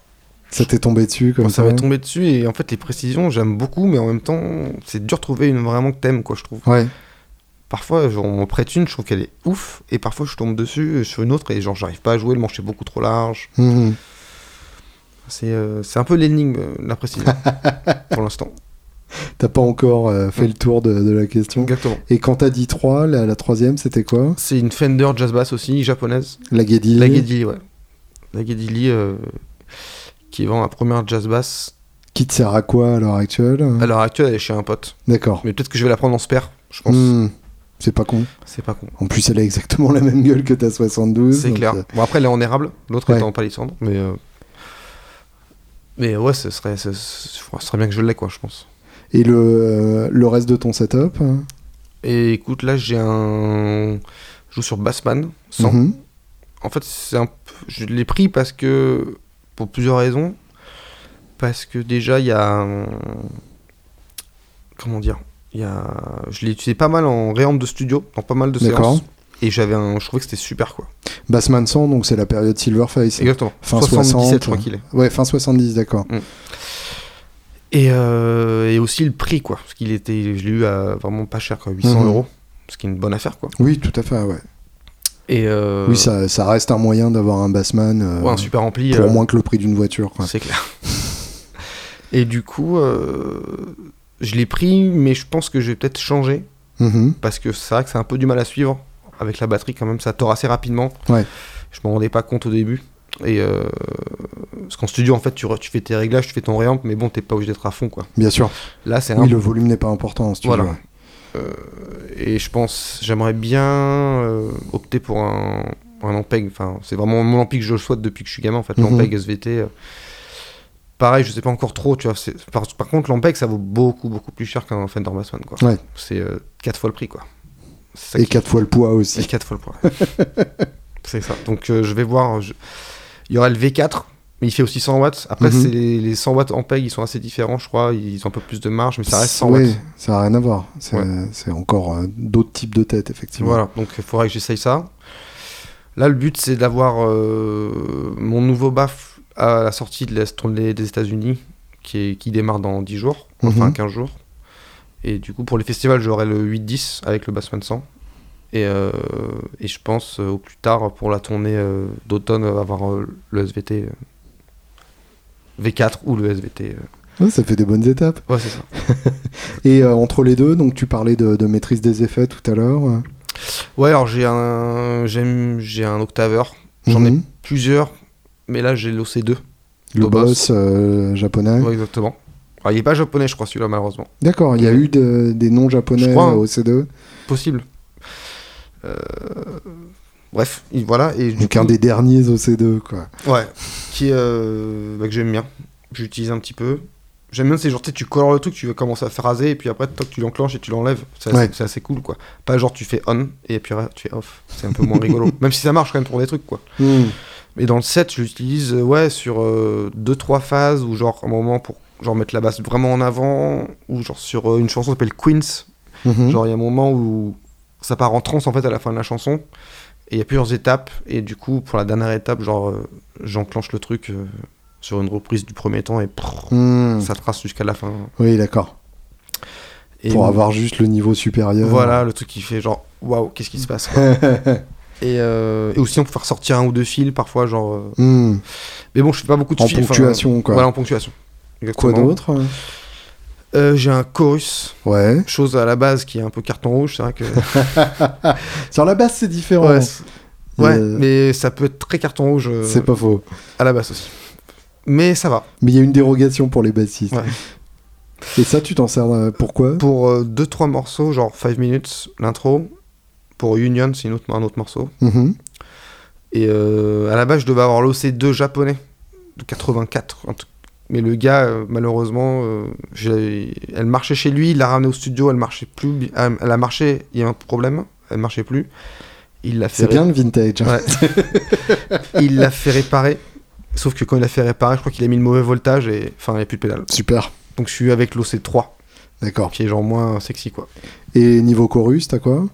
Ça t'est tombé dessus comme ça m'est tombé dessus et en fait les précisions j'aime beaucoup mais en même temps c'est dur de trouver une vraiment que t'aimes quoi je trouve. Ouais. Parfois, genre, on m'en prête une, je trouve qu'elle est ouf, et parfois je tombe dessus euh, sur une autre et genre j'arrive pas à jouer, le manche est beaucoup trop large. Mhm. C'est euh, un peu l'énigme, euh, la précision, pour l'instant. T'as pas encore euh, fait le tour de, de la question. Exactement. Et quand t'as dit 3, la, la troisième, c'était quoi? C'est une Fender Jazz Bass aussi, japonaise. La Geddy La Geddy, ouais. La euh, qui vend la première Jazz Bass. Qui te sert à quoi à l'heure actuelle? À l'heure actuelle, elle est chez un pote. D'accord. Mais peut-être que je vais la prendre en spare, je pense. Hmm. C'est pas con. C'est pas con. En plus, elle a exactement la même gueule que ta 72. C'est clair. euh, Bon, après, elle est en érable, l'autre Ouais. est en palissandre, mais. euh, Mais ouais, ce serait, ce, serait bien que je l'ai, quoi, je pense. Et le, euh, le reste de ton setup Et écoute, là, j'ai un. Je joue sur Bassman 100. Mhm. En fait, c'est un... je l'ai pris parce que. Pour plusieurs raisons. Parce que déjà, il y a. un- Comment dire? Il y a... Je l'ai utilisé pas mal en réamp de studio, dans pas mal de séances. Et j'avais un. Je trouvais que c'était super, quoi. Bassman 100, donc c'est la période Silverface. Exactement. Fin 77, 60, je crois qu'il est. Ouais, fin 70, d'accord. Et, euh, et aussi le prix, quoi. Parce qu'il était. Je l'ai eu à vraiment pas cher, quoi. 800 Mhm. euros. Ce qui est une bonne affaire, quoi. Oui, tout à fait, ouais. Et. euh, Oui, ça, ça reste un moyen d'avoir un Bassman euh, ouais, un super ampli. pour euh, moins que le prix d'une voiture. Quoi. C'est clair. Et du coup, euh, je l'ai pris, mais je pense que je vais peut-être changer. Mhm. Parce que c'est vrai que c'est un peu du mal à suivre. Avec la batterie, quand même, ça tord assez rapidement. Ouais. Je m'en rendais pas compte au début. Et euh, parce qu'en studio, en fait, tu, fais tes réglages, tu fais ton réamp, mais bon, t'es pas obligé d'être à fond, quoi. Bien sûr. Là, c'est un Oui, le volume n'est pas important en studio. Voilà. ouais. Euh, et je pense, j'aimerais bien euh, opter pour un, un Ampeg. Enfin, c'est vraiment mon ampli que je souhaite depuis que je suis gamin, en fait. Mhm. L'Ampeg SVT. Euh, pareil, je sais pas encore trop, tu vois. Par, par contre, l'Ampeg, ça vaut beaucoup, beaucoup plus cher qu'un Fender Bassman, quoi. Ouais. C'est 4 fois le prix, quoi. Ça Et qui- 4 fois le poids aussi. 4 fois le poids. c'est ça. Donc, euh, je vais voir. je- Il y aura le V4. Mais il fait aussi 100 watts. Après, c'est les, les 100 watts Ampeg, ils sont assez différents, je crois. Ils ont un peu plus de marge, mais ça reste 100 Oui, watts. ça n'a rien à voir. C'est Ouais. encore euh, d'autres types de têtes, effectivement. Voilà, donc il faudrait que j'essaye ça. Là, le but, c'est d'avoir euh, mon nouveau BAF à la sortie de la tournée des États-Unis, qui, est- qui démarre dans 10 jours, enfin Mhm. 15 jours. Et du coup, pour les festivals, j'aurai le 8-10 avec le Bassman 100. Et, euh, et je pense euh, au plus tard, pour la tournée euh, d'automne, avoir le SVT euh, V4 ou le SVT. Ouais, ça fait des bonnes étapes. Ouais, c'est ça. Et euh, entre les deux, donc tu parlais de, de maîtrise des effets tout à l'heure. Ouais, alors j'ai un, j'ai un octaveur. J'en ai Mhm. plusieurs, mais là, j'ai l'OC2. Le Lobos. boss euh, japonais. Ouais, exactement. Alors, il est pas japonais, je crois, celui-là, malheureusement. D'accord, il y a eu de- des noms japonais crois, hein. au C2. Possible. Euh, Bref, il- voilà. Et du Donc coup- un des derniers OC2, quoi. Ouais, qui euh, bah, que j'aime bien. J'utilise un petit peu. J'aime bien, c'est genre, tu colores le truc, tu vas commencer à phraser, et puis après, toc, tu l'enclenches et tu l'enlèves. C'est assez, Ouais. c'est assez cool, quoi. Pas genre, tu fais on, et puis tu fais off. C'est un peu moins rigolo. Même si ça marche quand même pour des trucs, quoi. Hmm. Mais dans le set, je l'utilise, euh, ouais, sur 2-3 phases, ou genre, un moment pour genre mettre la basse vraiment en avant, ou genre sur euh, une chanson qui s'appelle Queens. Mhm. Genre, il y a un moment où ça part en transe, en fait, à la fin de la chanson. Et il y a plusieurs étapes. Et du coup, pour la dernière étape, genre, euh, j'enclenche le truc euh, sur une reprise du premier temps et prrr, Hmm. ça trace jusqu'à la fin. Oui, d'accord. Et Pour avoir juste le niveau supérieur. Voilà, le truc qui fait genre, waouh, qu'est-ce qui se passe. et, euh, et aussi, on peut faire sortir un ou deux fils parfois, genre. euh, Hmm. Mais bon, je fais pas beaucoup de En fils. enfin, ponctuation, quoi. Voilà, en ponctuation. Quoi Exactement. d'autre Euh, J'ai un chorus, Ouais. chose à la base qui est un peu carton rouge, c'est vrai que. Sur la basse, c'est différent. ouais, ouais, Euh, mais ça peut être très carton rouge C'est pas faux. à la basse aussi. Mais ça va. Mais il y a une dérogation pour les bassistes. Ouais. Et ça, tu t'en sers pourquoi? Pour 2-3 morceaux, genre 5 minutes, l'intro. Pour Union, c'est autre, un autre morceau. Mhm. Et euh, à la base, je devais avoir l'OC2 japonais de 84. un truc. Mais le gars, euh, malheureusement, euh, elle marchait chez lui, il l'a ramenée au studio, elle marchait plus. Elle a marché, il y a un problème, elle marchait plus. Il l'a fait, C'est bien le vintage. hein. Ouais. il l'a fait réparer. Sauf que quand il l'a fait réparer, je crois qu'il a mis le mauvais voltage et enfin, il n'y a plus de pédale. Super. Donc je suis avec l'OC3, D'accord. qui est genre moins sexy quoi. Et niveau chorus, t'as quoi?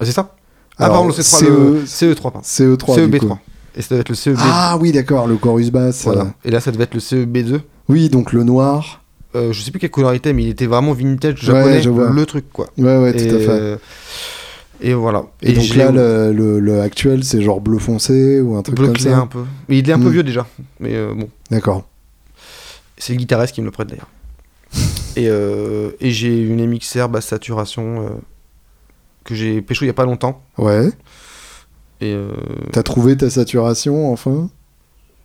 Ah, c'est ça Ah, Alors, pardon, le C3, CE le CE3, pardon. CE3. du coup. CEB3. Et ça doit être le CEB. Ah oui, d'accord, le chorus basse. voilà. euh, Et là, ça devait être le CEB2. Oui, donc le noir. Euh, je sais plus quelle couleur il était, mais il était vraiment vintage japonais, je vois. le truc quoi. Ouais, ouais, tout à fait. euh, et voilà. Et, donc là, le, le- le actuel, c'est genre bleu foncé ou un truc bleu comme clair ça un peu. Mais il est un peu Hmm. vieux déjà. Mais euh, bon, D'accord. c'est le guitariste qui me le prête d'ailleurs. et euh, et j'ai une MXR basse saturation euh, que j'ai pécho il y a pas longtemps. Ouais. Et euh, T'as trouvé ta saturation, enfin?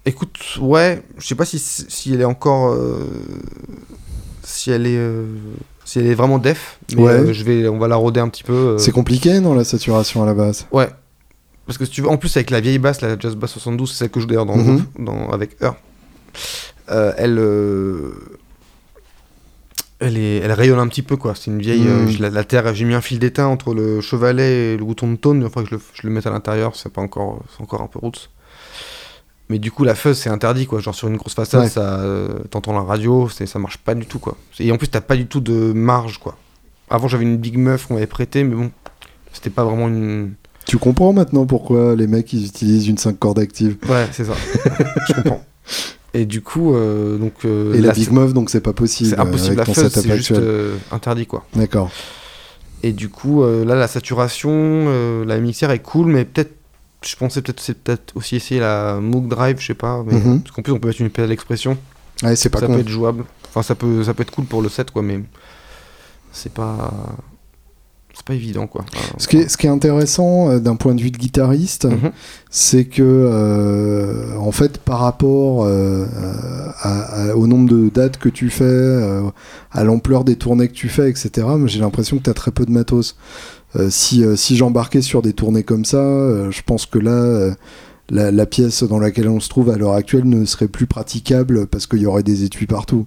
Écoute, ouais, je sais pas si, si elle est encore. euh, si elle est. euh, si elle est vraiment def, mais Ouais. je vais, on va la roder un petit peu. C'est compliqué, non, la saturation à la base? Ouais. Parce que si tu veux, en plus avec la vieille basse, la Jazz Bass 72, c'est celle que je joue d'ailleurs dans, le Mhm. dans, avec Heur, elle, elle, est, elle rayonne un petit peu quoi. C'est une vieille. euh, je- la, la terre, j'ai mis un fil d'étain entre le chevalet et le bouton de tone. Enfin, que je le, je le mette à l'intérieur, c'est pas encore, encore un peu roots. Mais du coup, la fuzz c'est interdit quoi. Genre sur une grosse façade, Ouais. ça, euh, t'entends la radio, c'est, ça marche pas du tout quoi. Et en plus, t'as pas du tout de marge quoi. Avant, j'avais une Big Meuf qu'on m'avait prêtée, mais bon, c'était pas vraiment une. Tu comprends maintenant pourquoi les mecs ils utilisent une 5 cordes active Ouais, c'est ça. je comprends. Et du coup, euh, donc. euh, Et la Big Meuf, donc c'est pas possible. C'est impossible à faire, c'est juste euh, interdit quoi. D'accord. Et du coup, là, la saturation, la mixère est cool, mais peut-être. Je pensais peut-être c'est peut-être aussi essayer la Moog Drive, je sais pas. Mais, Mhm. Parce qu'en plus, on peut mettre une pédale d'expression. Ouais, c'est pas Ça con. peut être jouable. Enfin, ça peut, ça peut être cool pour le set, quoi, mais. C'est pas. C'est pas évident, quoi. Ce qui est, ce qui est intéressant euh, d'un point de vue de guitariste, Mhm. c'est que euh, en fait par rapport euh, à- à- au nombre de dates que tu fais, à l'ampleur des tournées que tu fais, etc. J'ai l'impression que tu as très peu de matos. Si si j'embarquais sur des tournées comme ça, je pense que là, la, la pièce dans laquelle on se trouve à l'heure actuelle ne serait plus praticable parce qu'il y aurait des étuis partout.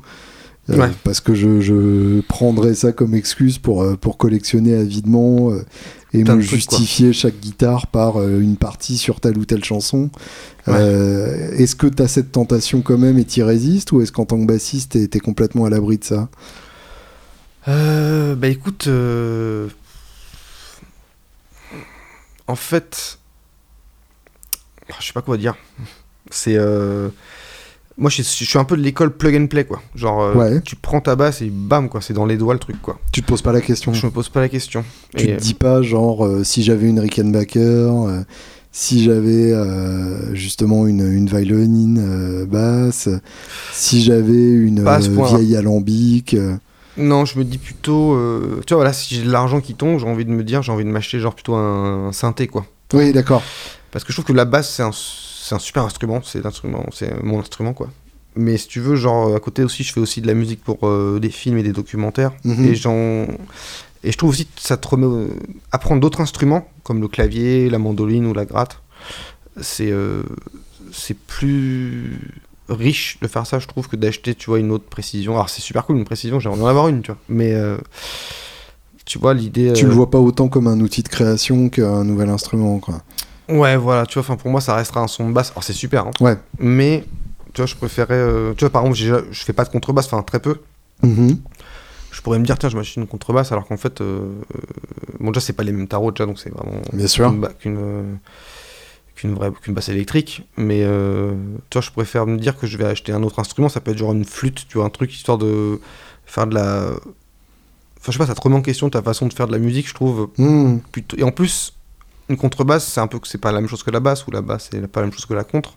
Euh, Ouais. Parce que je, je prendrais ça comme excuse pour, euh, pour collectionner avidement euh, et Plein me quoi. justifier chaque guitare par euh, une partie sur telle ou telle chanson. Ouais. Est-ce que tu as cette tentation quand même et t'y résistes ou est-ce qu'en tant que bassiste t'es, complètement à l'abri de ça? Bah écoute, en fait, je sais pas quoi dire. C'est, moi je suis, je suis un peu de l'école plug and play quoi. Genre, euh, Ouais. tu prends ta basse et bam quoi, c'est dans les doigts le truc quoi. Tu te poses pas la question Je me pose pas la question. Tu Et, te dis pas genre euh, si j'avais une Rickenbacker, euh, si j'avais justement une, une violonine basse, si j'avais une point-là. vieille alambic. Non, je me dis plutôt, tu vois voilà, si j'ai de l'argent qui tombe, j'ai envie de me dire, j'ai envie de m'acheter genre plutôt un, un synthé quoi. Oui, d'accord. Parce que je trouve que la basse, c'est un, c'est un super instrument, c'est l'instrument, c'est mon instrument quoi. Mais si tu veux, genre à côté aussi, je fais aussi de la musique pour euh, des films et des documentaires. Mhm. Et j'en Et je trouve aussi que ça te remet. apprendre d'autres instruments, comme le clavier, la mandoline ou la gratte, c'est euh, c'est plus riche de faire ça, je trouve, que d'acheter, tu vois, une autre précision. Alors, c'est super cool, une précision, j'aimerais en avoir une, tu vois. Mais. euh, tu vois, l'idée. Tu le vois pas autant comme un outil de création qu'un nouvel instrument, quoi. Ouais, voilà, tu vois, enfin, pour moi, ça restera un son de basse. Alors, c'est super, hein. Ouais. Mais, tu vois, je préférais. euh, tu vois, par exemple, j'ai- je fais pas de contrebasse, enfin, très peu. Mhm. Je pourrais me dire, tiens, je m'achète une contrebasse, alors qu'en fait, euh, euh, bon, déjà, c'est pas les mêmes tarots, déjà, donc c'est vraiment Bien sûr. qu'une vraie qu'une basse électrique. Mais, euh, tu vois, je préfère me dire que je vais acheter un autre instrument, ça peut être genre une flûte, tu vois, un truc histoire de faire de la. Enfin, je sais pas, ça te remet en question ta façon de faire de la musique, je trouve. Plutôt... Et en plus, une contrebasse, c'est un peu que c'est pas la même chose que la basse, ou la basse, c'est pas la même chose que la contre.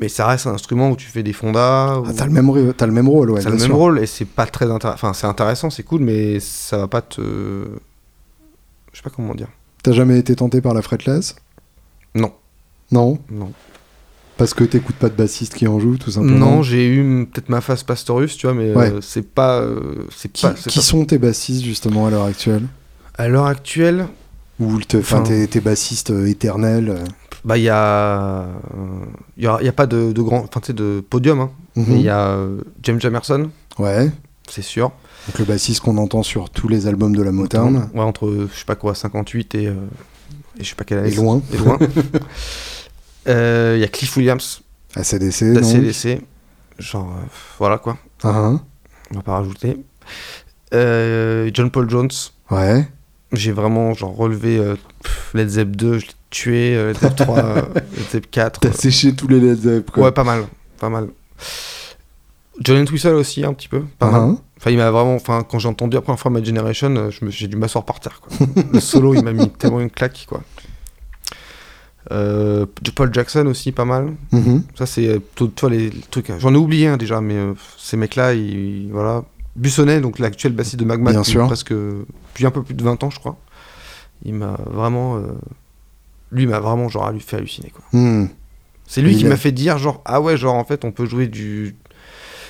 Mais ça reste un instrument où tu fais des fondas. Ah, t'as le même, t'as le même rôle, ouais. a le même sûr. rôle et c'est pas très intéressant. Enfin, c'est intéressant, c'est cool, mais ça va pas te. Je sais pas comment dire. T'as jamais été tenté par la fretless? Non, Non? Non. Parce que t'écoutes pas de bassiste qui en joue, tout simplement? Non, j'ai eu peut-être ma phase Pastorius, tu vois, mais Ouais. euh, c'est pas. euh, c'est Qui, pas. c'est qui pas- sont tes bassistes, justement, à l'heure actuelle? À l'heure actuelle, Ou tes, bassistes euh, éternels euh, bah, il y a. Il y a, il y a pas de, de grand. Enfin, de podium, hein. mhm. Mais il y a euh, James Jamerson, Ouais. c'est sûr. Donc le bassiste qu'on entend sur tous les albums de la Motown. Ouais, entre, je sais pas quoi, 58 et. euh, et je sais pas quelle année. Et loin. Et loin. Euh, Il y a Cliff Williams, ACDC, la non CDC. Genre, euh, voilà quoi. Ah, on va pas rajouter. Euh, John Paul Jones, ah. Ouais. J'ai vraiment genre relevé euh, Led Zepp 2, je l'ai tué, euh, Led Zepp 3, euh, Led Zepp 4. T'as séché tous les Led Zepp, quoi. Ouais, pas mal, pas mal. John Entwistle aussi, un petit peu, pas mal. ah. Enfin, il m'a vraiment, enfin, quand j'ai entendu la première fois My Generation, euh, j'ai dû m'asseoir par terre, quoi. Le solo, il m'a mis tellement une claque, quoi. Euh, Paul Jackson aussi, pas mal. Mhm. Ça, c'est vois, les, les trucs. J'en ai oublié un déjà, mais euh, ces mecs-là, ils, voilà. Bussonnet, donc l'actuel bassiste de Magma, Bien depuis sûr. presque. Depuis un peu plus de 20 ans, je crois. Il m'a vraiment. euh, lui, m'a vraiment, genre, lui fait halluciner, quoi. Hmm. C'est lui Il qui m'a fait dire, genre, ah ouais, genre, en fait, on peut jouer du.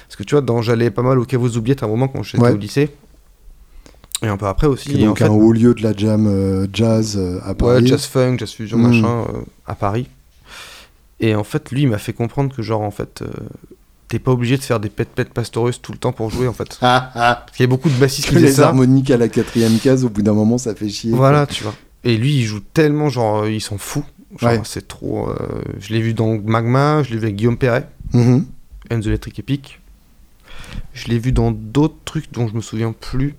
Parce que tu vois, dans j'allais pas mal au Caveau Oubliettes à un moment quand j'étais Ouais. au lycée. Et un peu après aussi. Et en donc fait, un haut lieu de la jam euh, jazz euh, à Ouais, Paris. jazz funk, jazz fusion, Mm. machin, à Paris. Et en fait, lui, il m'a fait comprendre que, genre, en fait, t'es pas obligé de faire des pet-pet pastoreuses tout le temps pour jouer, en fait. Ah, ah. Parce qu'il y a beaucoup de bassistes qui les ça. harmoniques à la quatrième case, au bout d'un moment, ça fait chier. Voilà, tu vois. Et lui, il joue tellement, genre, euh, il s'en fout. Ouais. c'est trop. euh, Je l'ai vu dans Magma, je l'ai vu avec Guillaume Perret, quoi. Mhm. and the Electric Epic. Je l'ai vu dans d'autres trucs dont je me souviens plus.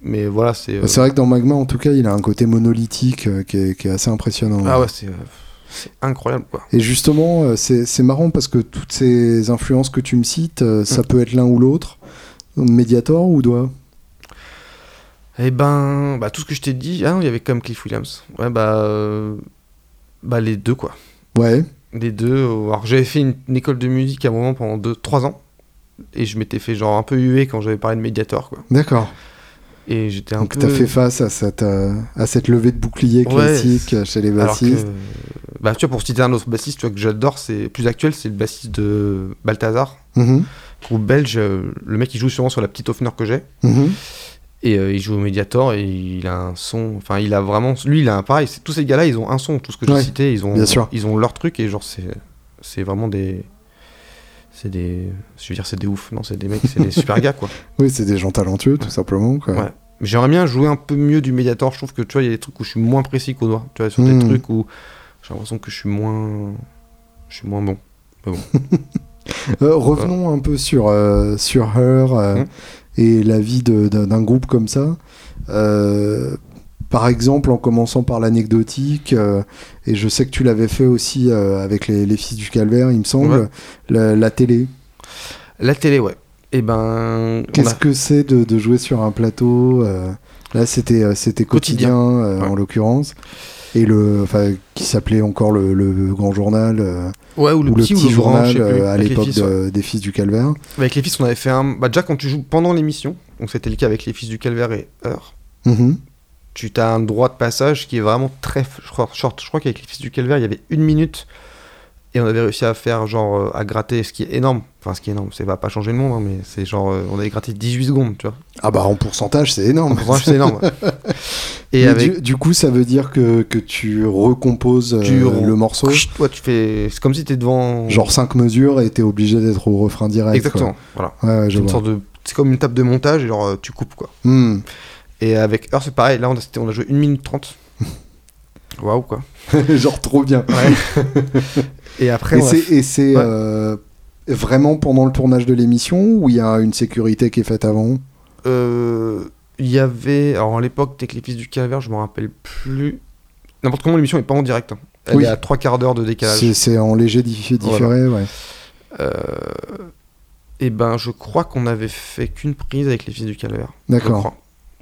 Mais voilà, c'est. euh, C'est vrai que dans Magma, en tout cas, il a un côté monolithique euh, qui, est, qui est assez impressionnant. Ah ouais, c'est. C'est incroyable, quoi. Et justement, euh, c'est c'est marrant parce que toutes ces influences que tu me cites, euh, ça Mm. peut être l'un ou l'autre. Mediator ou doigt Eh ben, bah, tout ce que je t'ai dit, ah non, il y avait quand même Cliff Williams. Ouais, bah, euh, bah les deux, quoi. Ouais. Les deux. Alors, j'avais fait une, une école de musique à un moment pendant 2-3 ans. Et je m'étais fait genre un peu hué quand j'avais parlé de Mediator, quoi. D'accord. Et j'étais un Donc peu... t'as fait face à cette, euh, à cette levée de bouclier classique chez les Alors que, bassistes. bah, tu vois, pour citer un autre bassiste tu vois, que j'adore, c'est plus actuel, c'est le bassiste de Balthazar, Mhm. groupe belge. euh, Le mec, il joue sûrement sur la petite Hofner que j'ai. Mhm. Et euh, il joue au Mediator et il a un son. Enfin, il a vraiment. Lui, il a un pareil. c'est- Tous ces gars-là, ils ont un son. Tout ce que j'ai Ouais, cité, ils ont, ils ont leur truc et genre, c'est, c'est vraiment des. C'est des. Je veux dire, c'est des ouf. Non, c'est des mecs, c'est des super gars, quoi. Oui, c'est des gens talentueux, tout simplement. Quoi. Ouais. Mais J'aimerais bien jouer un peu mieux du Mediator. Je trouve que tu vois, il y a des trucs où je suis moins précis qu'au doigt. Tu vois, sur Hmm. des trucs où j'ai l'impression que je suis moins. Je suis moins bon. Euh, revenons un peu sur, euh, sur Her euh, Mhm. et la vie d'un groupe comme ça. Par exemple, en commençant par l'anecdotique, euh, et je sais que tu l'avais fait aussi euh, avec les, les Fils du Calvaire, il me semble, Ouais. la, la télé. La télé, ouais. Et ben. on Qu'est-ce a- que c'est de, de jouer sur un plateau euh, Là, c'était c'était quotidien, Quotidien. Ouais. en l'occurrence. Et le, enfin, qui s'appelait encore le, le Grand Journal, Ouais, ou le ou le petit, ou le journal euh, à l'époque fils, de- ouais. des Fils du Calvaire. Avec les fils, on avait fait un. Bah, déjà, quand tu joues pendant l'émission, donc c'était le cas avec les fils du Calvaire et Heure, Mhm. Tu as un droit de passage qui est vraiment très short. short. Je crois qu'avec les fils du Calvaire, il y avait une minute Et on avait réussi à faire, genre, euh, à gratter, ce qui est énorme. Enfin, ce qui est énorme, ça va pas changer le monde, hein, mais c'est genre, euh, on avait gratté 18 secondes, tu vois. Ah bah en pourcentage, c'est énorme. En pourcentage, c'est énorme. ouais. Et avec. du, du coup, ça veut dire que, que tu recomposes euh, Tu le morceau, Toi, tu fais. C'est comme si t'es devant. genre 5 mesures, et t'es obligé d'être au refrain direct. Exactement, voilà. Ouais, ouais, C'est comme une table de montage, et genre, tu coupes, quoi. Hmm. Et avec Heure, c'est pareil. Là, on a, c'était- on a joué 1 minute 30. Waouh, quoi. genre trop bien. Et après, Et c'est, Ouais. euh, vraiment pendant le tournage de l'émission ou il y a une sécurité qui est faite avant? Euh, il y avait. Alors, à l'époque, Techlifis du Calvaire, je me rappelle plus. N'importe comment, l'émission est pas en direct. hein. Elle Oui. est à trois quarts d'heure de décalage. c'est, en léger diffé- différé, ouais. Euh, et ben, je crois qu'on avait fait qu'une prise avec les fils du calvaire. D'accord.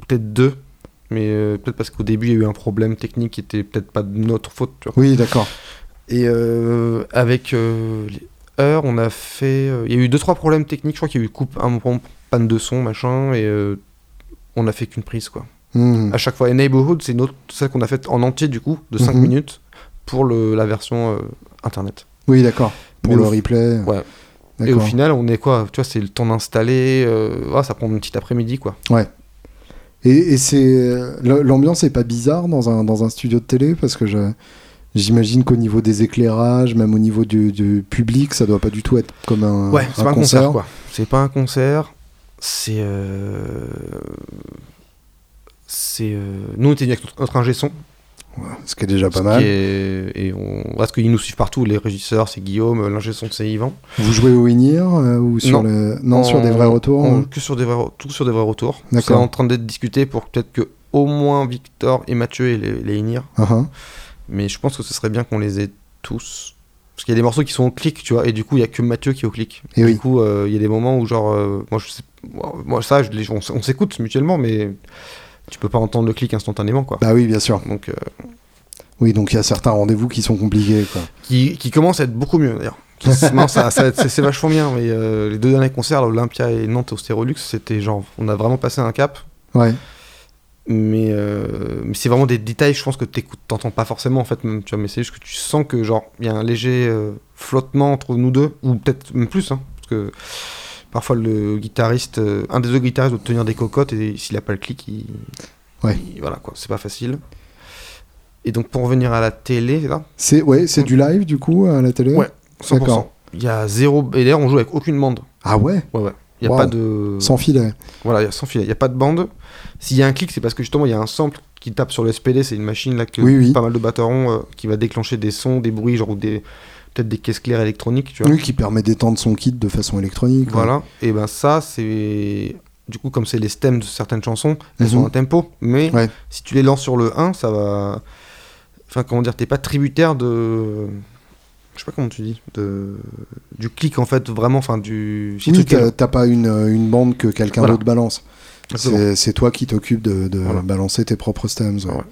Peut-être deux, mais euh, peut-être parce qu'au début il y a eu un problème technique qui était peut-être pas de notre faute. Tu vois. Oui, d'accord. Et euh, avec euh, les heures, on a fait. Il y a eu deux trois problèmes techniques. Je crois qu'il y a eu coupe, un moment, panne de son, machin, et on a fait qu'une prise quoi. Hmm. À chaque fois, et Neighborhood, c'est celle qu'on a faite en entier du coup, de 5 Mhm. minutes pour le, la version internet. Oui, d'accord. Pour Mais le replay. Ouais. Et au final, on est quoi Tu vois, c'est le temps d'installer. euh, ah, ça prend une petite après-midi, quoi. Et, et c'est l'ambiance est pas bizarre dans un, dans un studio de télé parce que je j'imagine qu'au niveau des éclairages, même au niveau du, du public, ça doit pas du tout être comme un, Ouais, un pas un concert. C'est pas un concert. C'est. euh, C'est. euh, Nous, on était avec notre, notre ingé son. Ce qui est déjà pas ce mal. est- Et on... Parce qu'ils nous suivent partout. Les régisseurs, c'est Guillaume. euh, L'ingé son, c'est Yvan. Vous jouez au Winir euh, ou sur Non. le non sur des vrais retours en- hein Que sur des vrais, tout sur des vrais retours. C'est en train d'être discuté pour peut-être que au moins Victor et Mathieu et les, les Inir. Ah, ah. Mais je pense que ce serait bien qu'on les ait tous. Parce qu'il y a des morceaux qui sont au clic, tu vois, et du coup, il y a que Mathieu qui est au clic. Et du oui. coup, euh, il y a des moments où, genre, euh, moi, je sais, moi, moi, ça, je on, on s'écoute mutuellement, mais tu peux pas entendre le clic instantanément, quoi. Bah oui, bien sûr. Donc, euh, Oui, donc il y a certains rendez-vous qui sont compliqués quoi. qui, qui commence à être beaucoup mieux, d'ailleurs. Qui- non, ça, ça- c'est vachement bien, mais euh, les deux derniers concerts, là, Olympia et Nantes au Stérolux, c'était genre, on a vraiment passé un cap. Ouais. Mais, euh, mais c'est vraiment des détails, je pense que t'entends pas forcément en fait, même, tu vois, mais c'est juste que tu sens que genre il y a un léger euh, flottement entre nous deux, ou peut-être même plus, hein, parce que parfois le guitariste, euh, un des deux guitaristes doit tenir des cocottes et s'il a pas le clic, il, Ouais. il- voilà quoi, c'est pas facile. Et donc pour revenir à la télé, là, C'est ouais, c'est du live du coup à la télé? Ouais. 100%. D'accord. Il y a zéro, et d'ailleurs on joue avec aucune bande. Ah ouais, Ouais ouais. Il y a Wow. pas de, sans filet. voilà, il y a sans filet, il y a pas de bande. S'il y a un clic, c'est parce que justement il y a un sample qui tape sur le SPD, c'est une machine là que Oui, oui. pas mal de batterons euh, qui va déclencher des sons, des bruits, genre ou des peut-être des caisses claires électroniques, tu vois. Oui, qui permet d'étendre son kit de façon électronique. Voilà. Et ben ça c'est du coup comme c'est les stems de certaines chansons, elles Mhm. sont un tempo, mais Ouais. si tu les lances sur le 1, ça va enfin comment dire, t'es pas tributaire de je sais pas comment tu dis, de du clic en fait vraiment enfin du si Oui, t'as pas une, une bande que quelqu'un Voilà. d'autre balance. C'est toi qui t'occupes de, de Voilà. balancer tes propres stems. ouais. Ouais.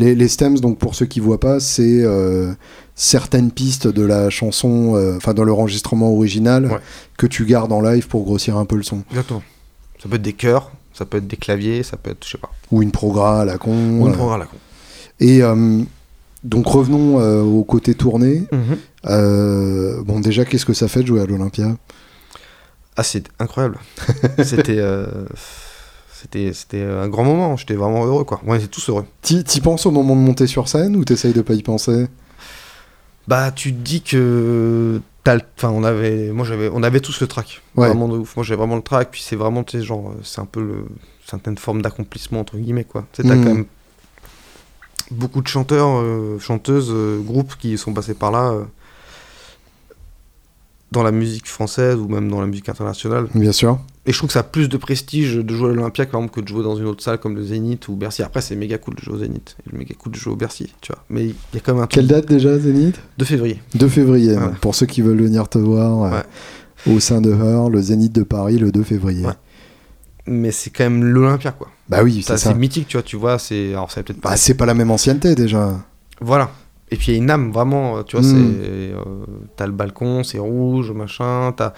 Les, les stems, donc pour ceux qui voient pas, c'est euh, certaines pistes de la chanson, euh, enfin dans l'enregistrement original, Ouais. que tu gardes en live pour grossir un peu le son. Exactement. Ça peut être des chœurs, ça peut être des claviers, ça peut être je sais pas. Ou une progra à la con. Ou une euh. programme à la con. Et donc revenons au côté tourné. Mhm. Bon, déjà, qu'est-ce que ça fait de jouer à l'Olympia? Ah, c'est incroyable. c'était, c'était, c'était un grand moment. J'étais vraiment heureux, quoi. On était tous heureux. T'y t'y penses au moment de monter sur scène ou t'essayes de pas y penser? Bah, tu te dis que enfin, on avait, moi j'avais, on avait tous le track. Ouais. Vraiment de ouf. Moi j'avais vraiment le track. Puis c'est vraiment, tu sais, genre, c'est un peu le, certaine forme d'accomplissement entre guillemets, quoi. Tu sais, t'as Mhm. quand même beaucoup de chanteurs, euh, chanteuses, euh, groupes qui sont passés par là. euh, dans la musique française ou même dans la musique internationale. Bien sûr. Et je trouve que ça a plus de prestige de jouer à l'Olympia par exemple, que de jouer dans une autre salle comme le Zénith ou Bercy. Après, c'est méga cool de jouer au Zénith et méga cool de jouer au Bercy, tu vois. Mais il y a quand même un Quelle date déjà, Zénith? 2 février. 2 février. Ouais. Pour ceux qui veulent venir te voir euh, au sein de Heur, le Zénith de Paris, le 2 février. Ouais. Mais c'est quand même l'Olympia, quoi. Bah oui, c'est ça. C'est mythique, tu vois. Tu vois, c'est. Alors, c'est peut-être pas. Bah, c'est pas la même ancienneté déjà. Voilà. Et puis il y a une âme, vraiment, euh, tu vois, Mm. c'est... euh, t'as le balcon, c'est rouge, machin, t'as...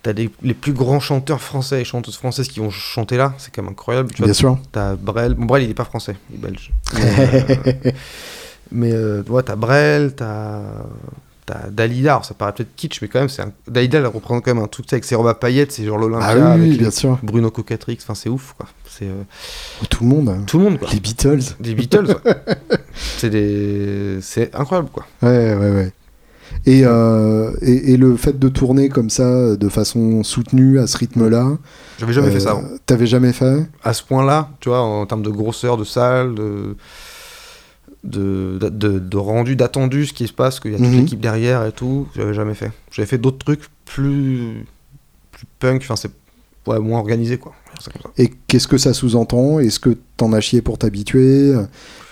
T'as les, les plus grands chanteurs français et chanteuses françaises qui vont chanter là, c'est quand même incroyable. Tu vois, Bien sûr. T'as Brel, bon Brel il est pas français, il est belge. Mais, euh, mais euh, ouais, t'as Brel, t'as t'as Dalida, alors ça paraît peut-être kitsch, mais quand même, c'est un... Dalida, elle représente quand même un truc tu sais, avec ses robes à paillettes, c'est genre l'Olympia, Ah oui, avec bien sûr. Bruno Cocatrix, enfin c'est ouf, quoi. C'est euh, Tout le monde. hein. tout le monde, quoi. Les Beatles. Des Beatles, ouais. c'est des... c'est incroyable, quoi. Ouais, ouais, ouais. Et, euh, et, et le fait de tourner comme ça, de façon soutenue, à ce rythme-là. J'avais jamais euh, fait ça avant. T'avais jamais fait? À ce point-là, tu vois, en termes de grosseur de salle, de, de, de, rendu, d'attendu, ce qui se passe, qu'il y a toute Mhm. l'équipe derrière et tout, j'avais jamais fait. J'avais fait d'autres trucs plus, plus punk, enfin c'est ouais, moins organisé, quoi. Et qu'est-ce que ça sous-entend? Est-ce que t'en as chié pour t'habituer?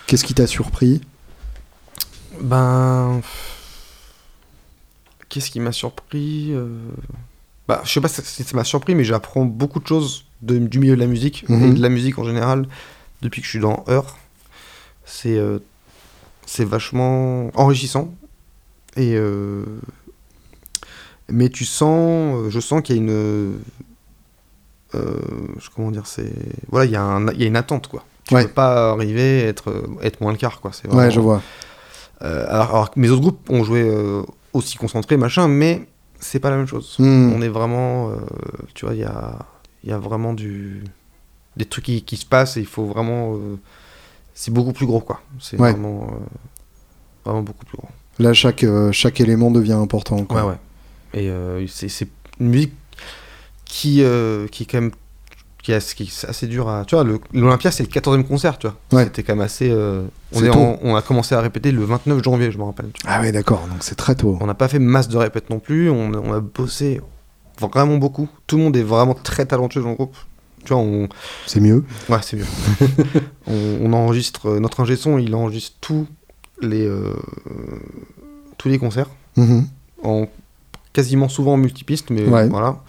Qu'est-ce qui t'a surpris? Ben. Qu'est-ce qui m'a surpris euh, Bah, je sais pas si ça m'a surpris, mais j'apprends beaucoup de choses de- du milieu de la musique et Mhm. de la musique en général depuis que je suis dans Heure. C'est euh, c'est vachement enrichissant et euh, mais tu sens, euh, je sens qu'il y a une euh, comment dire, c'est voilà, il y a un, il y a une attente quoi. Tu Ouais. peux pas arriver à être être moins le quart quoi. Ouais, vraiment- je vois. euh, alors, mes autres groupes ont joué aussi concentrés, machin, mais c'est pas la même chose. Hmm. On est vraiment. tu vois, il y a, il y a vraiment du, des trucs qui, qui se passent et il faut vraiment. C'est beaucoup plus gros, quoi. C'est Ouais. vraiment, euh, vraiment beaucoup plus gros. Là, chaque, euh, chaque élément devient important. quoi. Ouais, ouais. Et euh, c'est une musique qui, qui est quand même. Qui est, assez dur à. Tu vois, l'Olympia, c'est le 14e concert, tu vois. Ouais. C'était quand même assez. euh, on, est en- on a commencé à répéter le 29 janvier, je me rappelle. tu vois. Ah ouais, d'accord. Donc c'est très tôt. On n'a pas fait masse de répètes non plus, on, on a bossé vraiment beaucoup. Tout le monde est vraiment très talentueux dans le groupe. Tu vois, on... C'est mieux. Ouais, c'est mieux. on, on enregistre, euh, notre ingé son, il enregistre tous les, euh, tous les concerts, Mhm. en, quasiment souvent en multipiste, mais Ouais. voilà.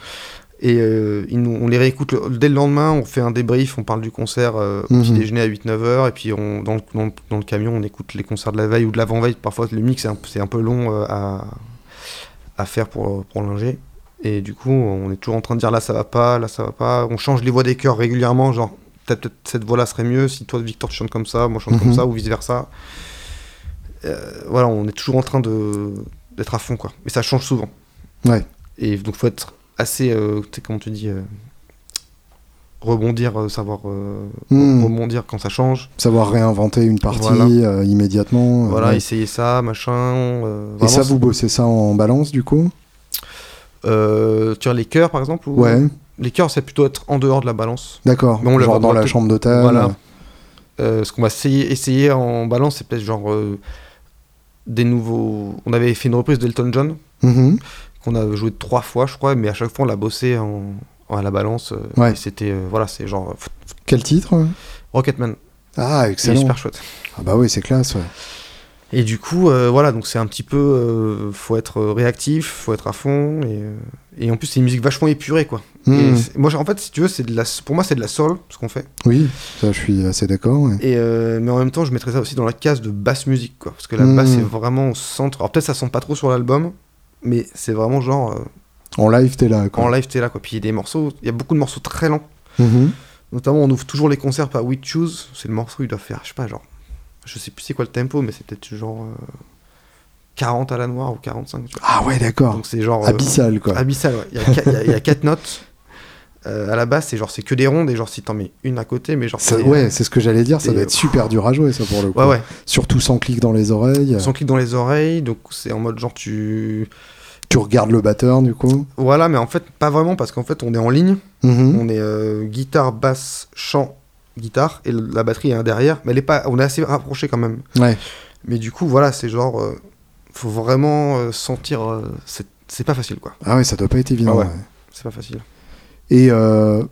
Et euh, nous- on les réécoute le- dès le lendemain, on fait un débrief, on parle du concert euh, au petit Mhm. déjeuner à 8-9 heures, et puis on, dans, le, dans le- dans le camion, on écoute les concerts de la veille ou de l'avant-veille. Parfois, le mix, c'est un, c'est un peu long euh, à, à faire pour, pour l'ingé. Et du coup, on est toujours en train de dire là, ça va pas, là, ça va pas. On change les voix des chœurs régulièrement, genre, peut-être cette voix-là serait mieux si toi, Victor, tu chantes comme ça, moi, je chante Mhm. comme ça, ou vice-versa. Euh, voilà, on est toujours en train de d'être à fond, quoi. Mais ça change souvent. Ouais. Et donc, faut être assez, euh, tu sais, comment tu dis, euh, rebondir, euh, savoir Hmm. rebondir quand ça change. Savoir réinventer une partie Voilà. immédiatement. Voilà, ouais. essayer ça, machin. Et ça, vous bossez ça en balance du coup? Euh, tu vois, les chœurs, par exemple ou- Ouais, Les chœurs, c'est plutôt être en dehors de la balance. d'accord. Genre va dans la chambre d'hôtel. Voilà. Euh, ce qu'on va essayer, essayer en balance, c'est peut-être genre euh, des nouveaux. On avait fait une reprise d'Elton John Mhm. qu'on a joué trois fois, je crois, mais à chaque fois on l'a bossé en, en- à la balance. Ouais. C'était voilà, c'est genre Quel titre? Rocketman. Ah, excellent. super chouette. Ah bah oui, c'est classe. ouais. Et du coup, euh, voilà, donc c'est un petit peu, euh, faut être réactif, faut être à fond, et, euh, et en plus c'est une musique vachement épurée, quoi. Et c'est- moi, en fait, si tu veux, c'est de la, pour moi c'est de la soul, ce qu'on fait. Oui, ça je suis assez d'accord. ouais. Et euh, mais en même temps, je mettrais ça aussi dans la case de basse musique, quoi. Parce que la Mhm. basse est vraiment au centre. Alors peut-être ça sent pas trop sur l'album, mais c'est vraiment genre euh, En live, t'es là. Quoi. en live t'es là, quoi. Puis il y a des morceaux, il y a beaucoup de morceaux très lents. Mhm. Notamment, on ouvre toujours les concerts par We Choose. C'est le morceau, il doit faire, je sais pas, genre, je sais plus c'est quoi le tempo, mais c'est peut-être genre euh, 40 à la noire ou 45. Tu vois. Ah ouais, d'accord. Donc c'est genre euh, Abyssal quoi. abyssal. Ouais. Il y a y, y quatre notes. Euh, à la base, c'est genre c'est que des rondes et genre si t'en mets une à côté, mais genre Ça- ouais, c'est ce que j'allais dire. Ça doit euh, être super dur à jouer ça pour le coup. ouais ouais. Surtout sans clic dans les oreilles. Sans clic dans les oreilles, donc c'est en mode genre tu Tu regardes le batteur du coup. voilà, mais en fait pas vraiment parce qu'en fait on est en ligne, Mhm. on est euh, guitare, basse, chant, guitare et la batterie est derrière, mais elle est pas, on est assez rapproché quand même. Ouais. Mais du coup voilà, c'est genre euh, faut vraiment euh, sentir, euh, c'est c'est pas facile quoi, Ah ouais, ça doit pas être évident. Ah ouais. ouais. c'est pas facile. Et euh,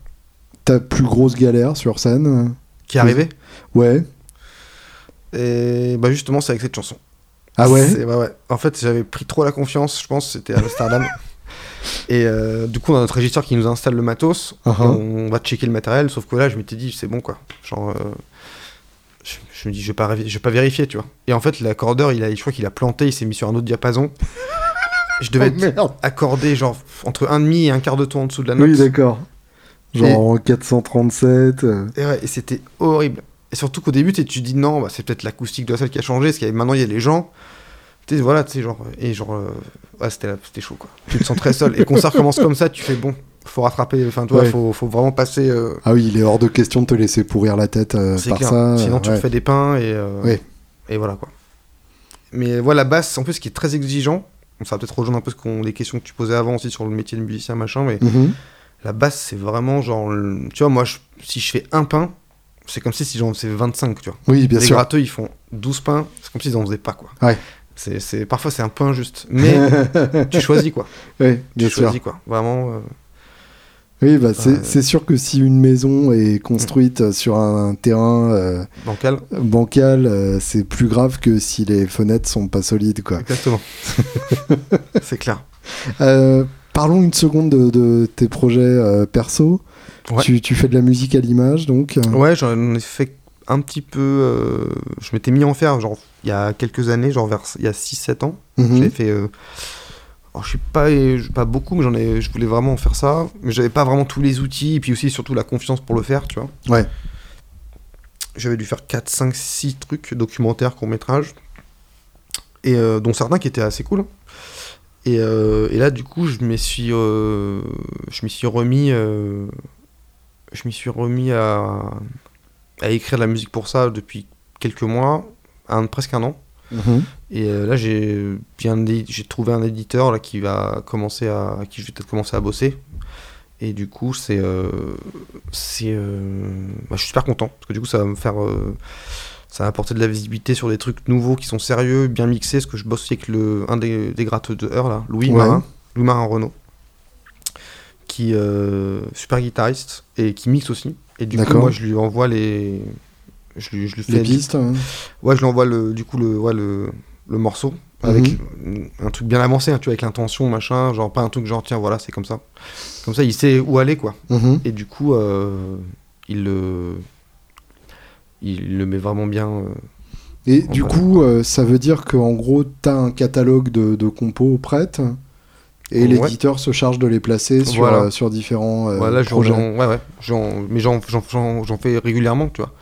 ta plus grosse galère sur scène Qui est arrivé Ouais. Et bah justement c'est avec cette chanson. Ah ouais? Ouais, ouais. En fait, j'avais pris trop la confiance, je pense, c'était à Amsterdam. et euh, du coup, on a notre régisseur qui nous installe le matos. Uh-huh. et on va checker le matériel, sauf que là, je m'étais dit, c'est bon quoi. Genre, euh, je, je me dis, je vais pas, révi- je vais pas vérifier, tu vois. Et en fait, l'accordeur, il a, je crois qu'il a planté, il s'est mis sur un autre diapason. Je devais Oh, être accordé genre entre un demi et un quart de ton en dessous de la note. Oui, d'accord. Genre en 437. euh, Et ouais, et c'était horrible. Et surtout qu'au début, tu tu dis non, bah, c'est peut-être l'acoustique de la salle qui a changé, parce a- maintenant il y a les gens. Tu sais, voilà, tu sais, genre. Et genre. euh, ouais, c'était c'était chaud, quoi. Tu te sens très seul. Et quand ça recommence comme ça, tu fais bon, faut rattraper. Enfin, toi, Ouais. faut, faut vraiment passer. euh, Ah oui, il est hors de question de te laisser pourrir la tête euh, par clair. ça. Sinon, euh, tu ouais. te fais des pains et. euh, Ouais. Et voilà, quoi. Mais voilà, la basse, en plus, qui est très exigeant. Ça va peut-être rejoindre un peu ce qu'on, les questions que tu posais avant aussi sur le métier de musicien, machin, mais Mhm. la basse, c'est vraiment genre. le- Tu vois, moi, je- si je fais un pain, c'est comme si, si j'en faisais 25, tu vois. Oui, bien les sûr. gratteux, ils font 12 pains, c'est comme s'ils en faisaient pas, quoi. C'est, c'est, parfois, c'est un peu injuste. Mais tu choisis, quoi. Bien tu sûr. choisis, quoi. Vraiment. euh, Oui, bah, c'est Ouais. c'est sûr que si une maison est construite sur un terrain euh, bancal. bancal, euh, c'est plus grave que si les fenêtres sont pas solides, quoi. Exactement. c'est clair. Euh, parlons une seconde de, de tes projets euh, perso. Ouais. Tu, tu fais de la musique à l'image, donc. euh, Ouais, j'en ai fait un petit peu. euh, je m'étais mis en faire, genre, il y a quelques années, genre vers il y a 6-7 ans. mhm. J'avais fait. euh, alors, je suis pas, pas beaucoup, mais j'en ai, je voulais vraiment faire ça. Mais j'avais pas vraiment tous les outils, et puis aussi, surtout, la confiance pour le faire, tu vois. Ouais. J'avais dû faire 4, 5, 6 trucs documentaires, courts-métrages. Et euh, dont certains qui étaient assez cool. Et, et là, du coup, je m'y suis, je suis remis. je m'y suis remis à, à écrire de la musique pour ça depuis quelques mois, un, presque un an. Mhm. Et euh, là, j'ai trouvé un éditeur là, qui va commencer à, à qui je vais peut-être commencer à bosser. Et du coup, c'est. euh, c'est euh, bah, je suis super content, parce que du coup, ça va me faire. ça va apporter de la visibilité sur des trucs nouveaux qui sont sérieux, bien mixés, parce que je bosse aussi avec le, un des, des gratteux de Heure, là, Louis Ouais. Marin, Louis Marin Renault, qui super guitariste et qui mixe aussi. Et du coup, moi, je lui envoie les. Je lui, je lui fais Les pistes. hein. Ouais, je lui envoie le, du coup le, ouais, le, le morceau avec un truc bien avancé, hein, tu vois, avec l'intention, machin, genre pas un truc genre tiens, voilà, c'est comme ça. Comme ça, il sait où aller, quoi. Mhm. Et du coup, euh, il le. Il le met vraiment bien. euh, Et du coup, euh, ça veut dire qu'en gros, tu as un catalogue de, de compos prêtes et Ouais. l'éditeur se charge de les placer sur, Voilà. euh, sur différents euh, voilà, projets. ouais, ouais, mais j'en, fais régulièrement, tu vois.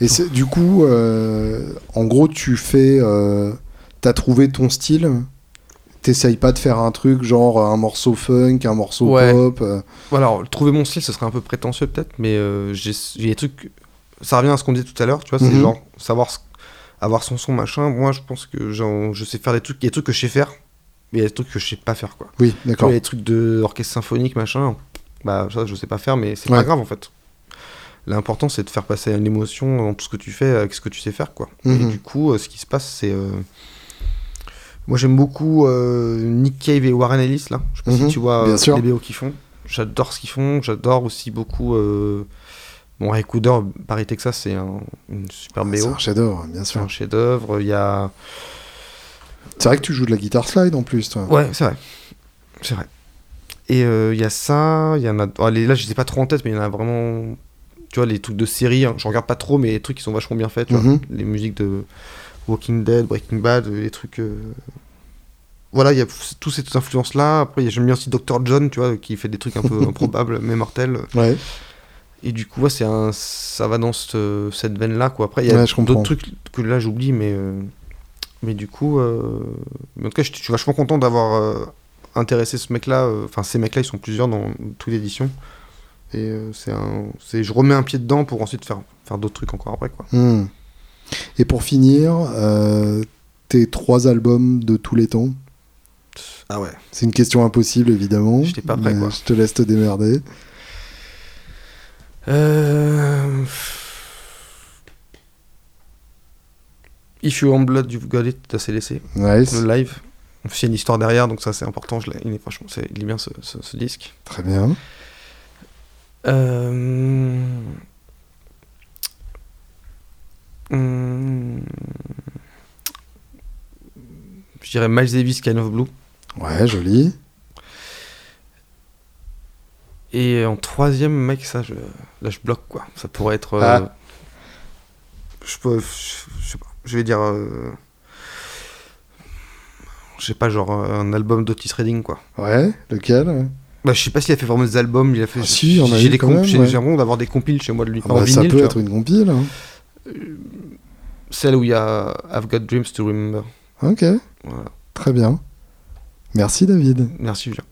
Et du coup, euh, en gros, tu fais. Euh, T'as trouvé ton style T'essayes pas de faire un truc genre un morceau funk, un morceau pop Voilà, alors, trouver mon style, ce serait un peu prétentieux peut-être, mais j'ai, des trucs. Ça revient à ce qu'on disait tout à l'heure, tu vois, c'est Mhm. genre savoir ce- avoir son son, machin. Moi, je pense que genre, je sais faire des trucs, il y a des trucs que je sais faire, mais il y a des trucs que je sais pas faire, quoi. Oui, d'accord. il y a des trucs de orchestre symphonique, machin. Bah, ça, je sais pas faire, mais c'est Ouais. pas grave en fait. L'important, c'est de faire passer une émotion dans tout ce que tu fais avec ce que tu sais faire, quoi. Et Mhm. du coup, euh, ce qui se passe, c'est. euh, Moi, j'aime beaucoup euh, Nick Cave et Warren Ellis, là. Je sais pas Mhm, si tu vois bien sûr. les BO qu'ils font. J'adore ce qu'ils font. J'adore aussi beaucoup. Bon, Ray Cooder, Paris, Texas, c'est un- une super C'est BO. un chef-d'œuvre, bien C'est sûr. un chef-d'œuvre. Il y a. C'est vrai que tu joues de la guitare slide en plus, toi. Ouais, c'est vrai. C'est vrai. Et euh, il y a ça, il y en a. oh, les- là, je les ai pas trop en tête, mais il y en a vraiment. Tu vois, les trucs de série, hein, je regarde pas trop, mais les trucs qui sont vachement bien faits, tu vois. Mhm. Les musiques de Walking Dead, Breaking Bad, les trucs. euh, Voilà, il y a toutes ces influences-là. Après, j'aime bien aussi Dr. John, tu vois, qui fait des trucs un peu improbables, mais mortels. Ouais. Et du coup, ouais, c'est un... ça va dans cette, cette veine-là, quoi. Après, il y a Ouais, d'autres trucs que là, j'oublie, mais... euh, Mais du coup... euh, mais en tout cas, je je suis vachement content d'avoir euh, intéressé ce mec-là. euh, Enfin, ces mecs-là, ils sont plusieurs dans toute l'édition. Et c'est un... c'est- Je remets un pied dedans pour ensuite faire, faire d'autres trucs encore après, quoi. Hmm. Et pour finir, euh, tes trois albums de tous les temps Ah ouais. C'est une question impossible, évidemment. J'étais pas prêt, quoi. Je te laisse te démerder. Euh... If You Want Blood, You've Got It d'ACDC. Ouais, Le live. Il y a une histoire derrière, donc ça c'est important. Je il, est, franchement, c'est- il est bien ce, ce- ce disque. très bien. Euh... hum, Je dirais Miles Davis, Kind of Blue. Ouais, joli. Et en troisième, mec, ça, je... là je bloque quoi. Ça pourrait être. euh, Ah. Je, peux... je... je sais pas. Je vais dire. euh, Je sais pas, genre euh, un album d'Otis Redding quoi. Ouais, lequel Bah, je sais pas s'il a fait vraiment des albums. Il a fait. Ah, si, en a j'ai l'impression d'avoir des compiles chez moi de lui. Ah en bah, Ça vinyle, peut être une compile. hein. vois. Celle où il y a I've Got Dreams to Remember. Ok, Voilà. très bien. Merci David. Merci Julien.